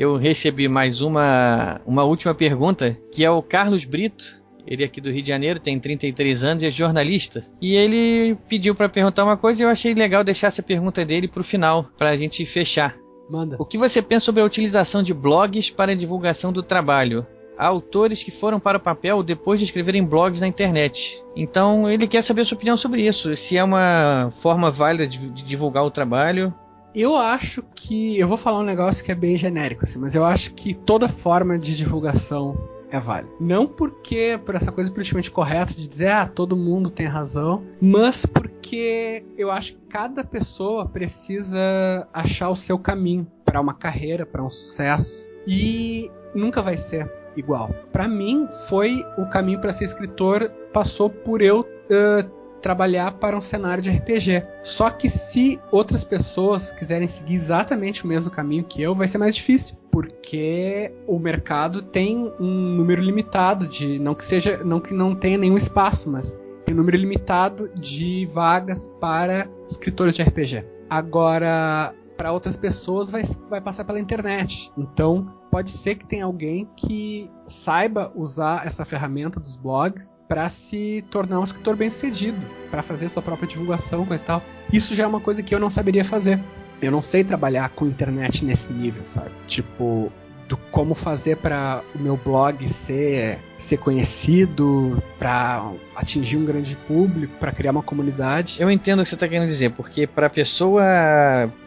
Eu recebi mais uma, uma última pergunta, que é o Carlos Brito. Ele é aqui do Rio de Janeiro, tem 33 anos e é jornalista. E ele pediu para perguntar uma coisa e eu achei legal deixar essa pergunta dele pro final, pra gente fechar. Manda. O que você pensa sobre a utilização de blogs para a divulgação do trabalho? Há autores que foram para o papel depois de escreverem blogs na internet. Então ele quer saber a sua opinião sobre isso. Se é uma forma válida de, de divulgar o trabalho. Eu acho que. Eu vou falar um negócio que é bem genérico, assim, mas eu acho que toda forma de divulgação é válida. Não porque por essa coisa politicamente correta de dizer, ah, todo mundo tem razão, mas porque eu acho que cada pessoa precisa achar o seu caminho para uma carreira, para um sucesso. E nunca vai ser igual. Para mim, foi o caminho para ser escritor, passou por eu. Uh, trabalhar para um cenário de RPG. Só que se outras pessoas quiserem seguir exatamente o mesmo caminho que eu, vai ser mais difícil, porque o mercado tem um número limitado de não que seja, não que não tenha nenhum espaço, mas tem um número limitado de vagas para escritores de RPG. Agora, para outras pessoas vai, vai passar pela internet. Então, pode ser que tenha alguém que saiba usar essa ferramenta dos blogs para se tornar um escritor bem-sucedido, para fazer sua própria divulgação, coisa e tal. Isso já é uma coisa que eu não saberia fazer. Eu não sei trabalhar com internet nesse nível, sabe? Tipo, do como fazer para o meu blog ser ser conhecido, para atingir um grande público, para criar uma comunidade. Eu entendo o que você está querendo dizer, porque para a pessoa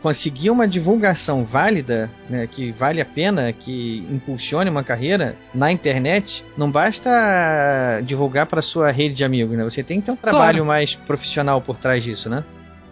conseguir uma divulgação válida, né, que vale a pena, que impulsione uma carreira na internet, não basta divulgar para sua rede de amigos, né? Você tem que ter um trabalho Claro. mais profissional por trás disso, né?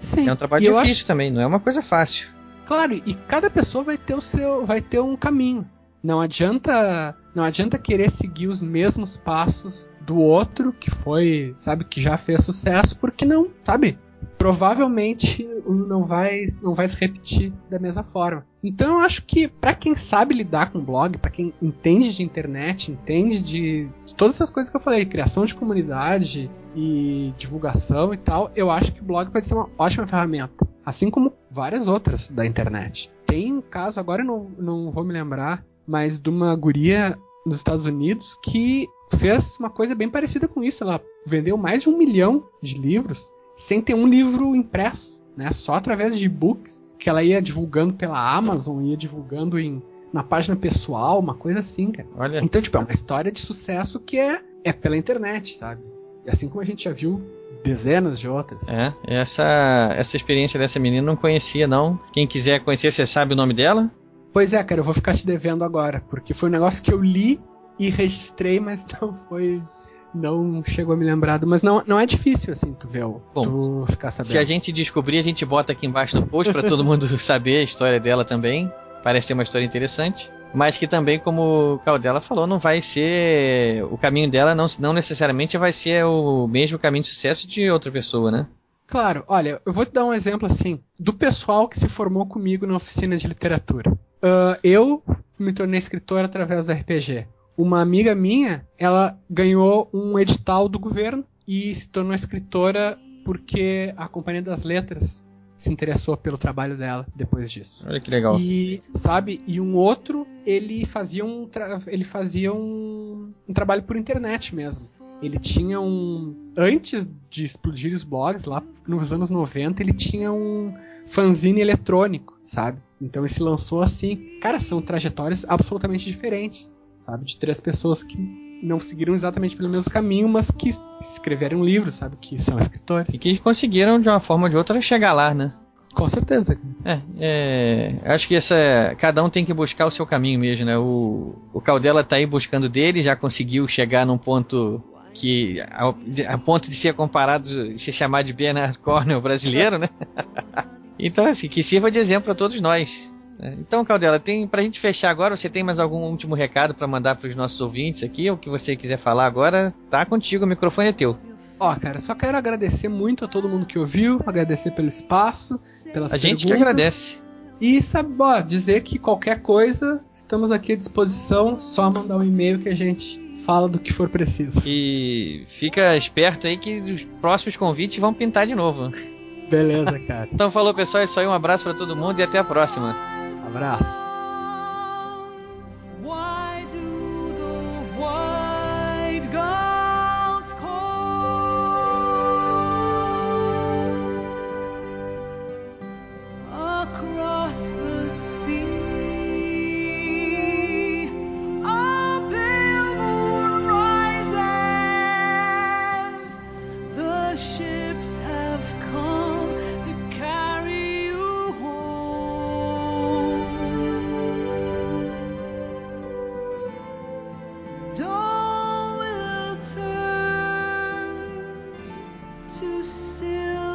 Sim. É um trabalho e difícil acho- também, não é uma coisa fácil. Claro, e cada pessoa vai ter o seu, vai ter um caminho. Não adianta, não adianta querer seguir os mesmos passos do outro que foi, sabe, que já fez sucesso, porque não, sabe? Provavelmente não vai, não vai se repetir da mesma forma. Então eu acho que pra quem sabe lidar com blog, pra quem entende de internet, entende de, de todas essas coisas que eu falei, criação de comunidade e divulgação e tal, eu acho que o blog pode ser uma ótima ferramenta. Assim como várias outras da internet. Tem um caso, agora eu não, não vou me lembrar, mas de uma guria nos Estados Unidos que fez uma coisa bem parecida com isso. Ela vendeu mais de um milhão de livros sem ter um livro impresso, né? Só através de e-books que ela ia divulgando pela Amazon, ia divulgando em, na página pessoal, uma coisa assim, cara. Olha, Então, tipo, é uma história de sucesso que é, é pela internet, sabe? E assim como a gente já viu dezenas de outras. é, essa, essa experiência dessa menina eu não conhecia, não. Quem quiser conhecer, você sabe o nome dela? Pois é, cara, eu vou ficar te devendo agora, porque foi um negócio que eu li e registrei, mas não foi. Não chegou a me lembrar. Mas não, não é difícil, assim, tu ver o. Bom, tu ficar sabendo. Se a gente descobrir, a gente bota aqui embaixo no post para todo mundo saber a história dela também. parece ser uma história interessante, mas que também, como o Caldela falou, não vai ser. O caminho dela não, não necessariamente vai ser o mesmo caminho de sucesso de outra pessoa, né? Claro, olha, eu vou te dar um exemplo assim, do pessoal que se formou comigo na oficina de literatura. Uh, eu me tornei escritor através do RPG. Uma amiga minha, ela ganhou um edital do governo e se tornou escritora porque a Companhia das Letras se interessou pelo trabalho dela depois disso. Olha que legal. E, sabe, e um outro, ele fazia um, ele fazia um, um trabalho por internet mesmo. Ele tinha um. Antes de explodir os blogs, lá nos anos 90, ele tinha um fanzine eletrônico, sabe? Então ele se lançou assim. Cara, são trajetórias absolutamente diferentes, sabe? De três pessoas que não seguiram exatamente pelo mesmo caminho, mas que escreveram livros, sabe? Que são escritores. E que conseguiram, de uma forma ou de outra, chegar lá, né? Com certeza. É, é, acho que essa, cada um tem que buscar o seu caminho mesmo, né? O, o Caldela tá aí buscando dele, já conseguiu chegar num ponto que a, a ponto de ser comparado, de se chamar de Bernard Cornell brasileiro, né? então assim, que sirva de exemplo a todos nós. É, então, Caldela, tem pra gente fechar agora, você tem mais algum último recado para mandar para os nossos ouvintes aqui? O que você quiser falar agora, tá contigo, o microfone é teu. Ó, cara, só quero agradecer muito a todo mundo que ouviu, agradecer pelo espaço, pelas A gente que agradece. E sabe, ó, dizer que qualquer coisa, estamos aqui à disposição, só mandar um e-mail que a gente fala do que for preciso. E fica esperto aí que os próximos convites vão pintar de novo. Beleza, cara. então falou, pessoal, é só aí, um abraço para todo mundo e até a próxima. Abraço. to still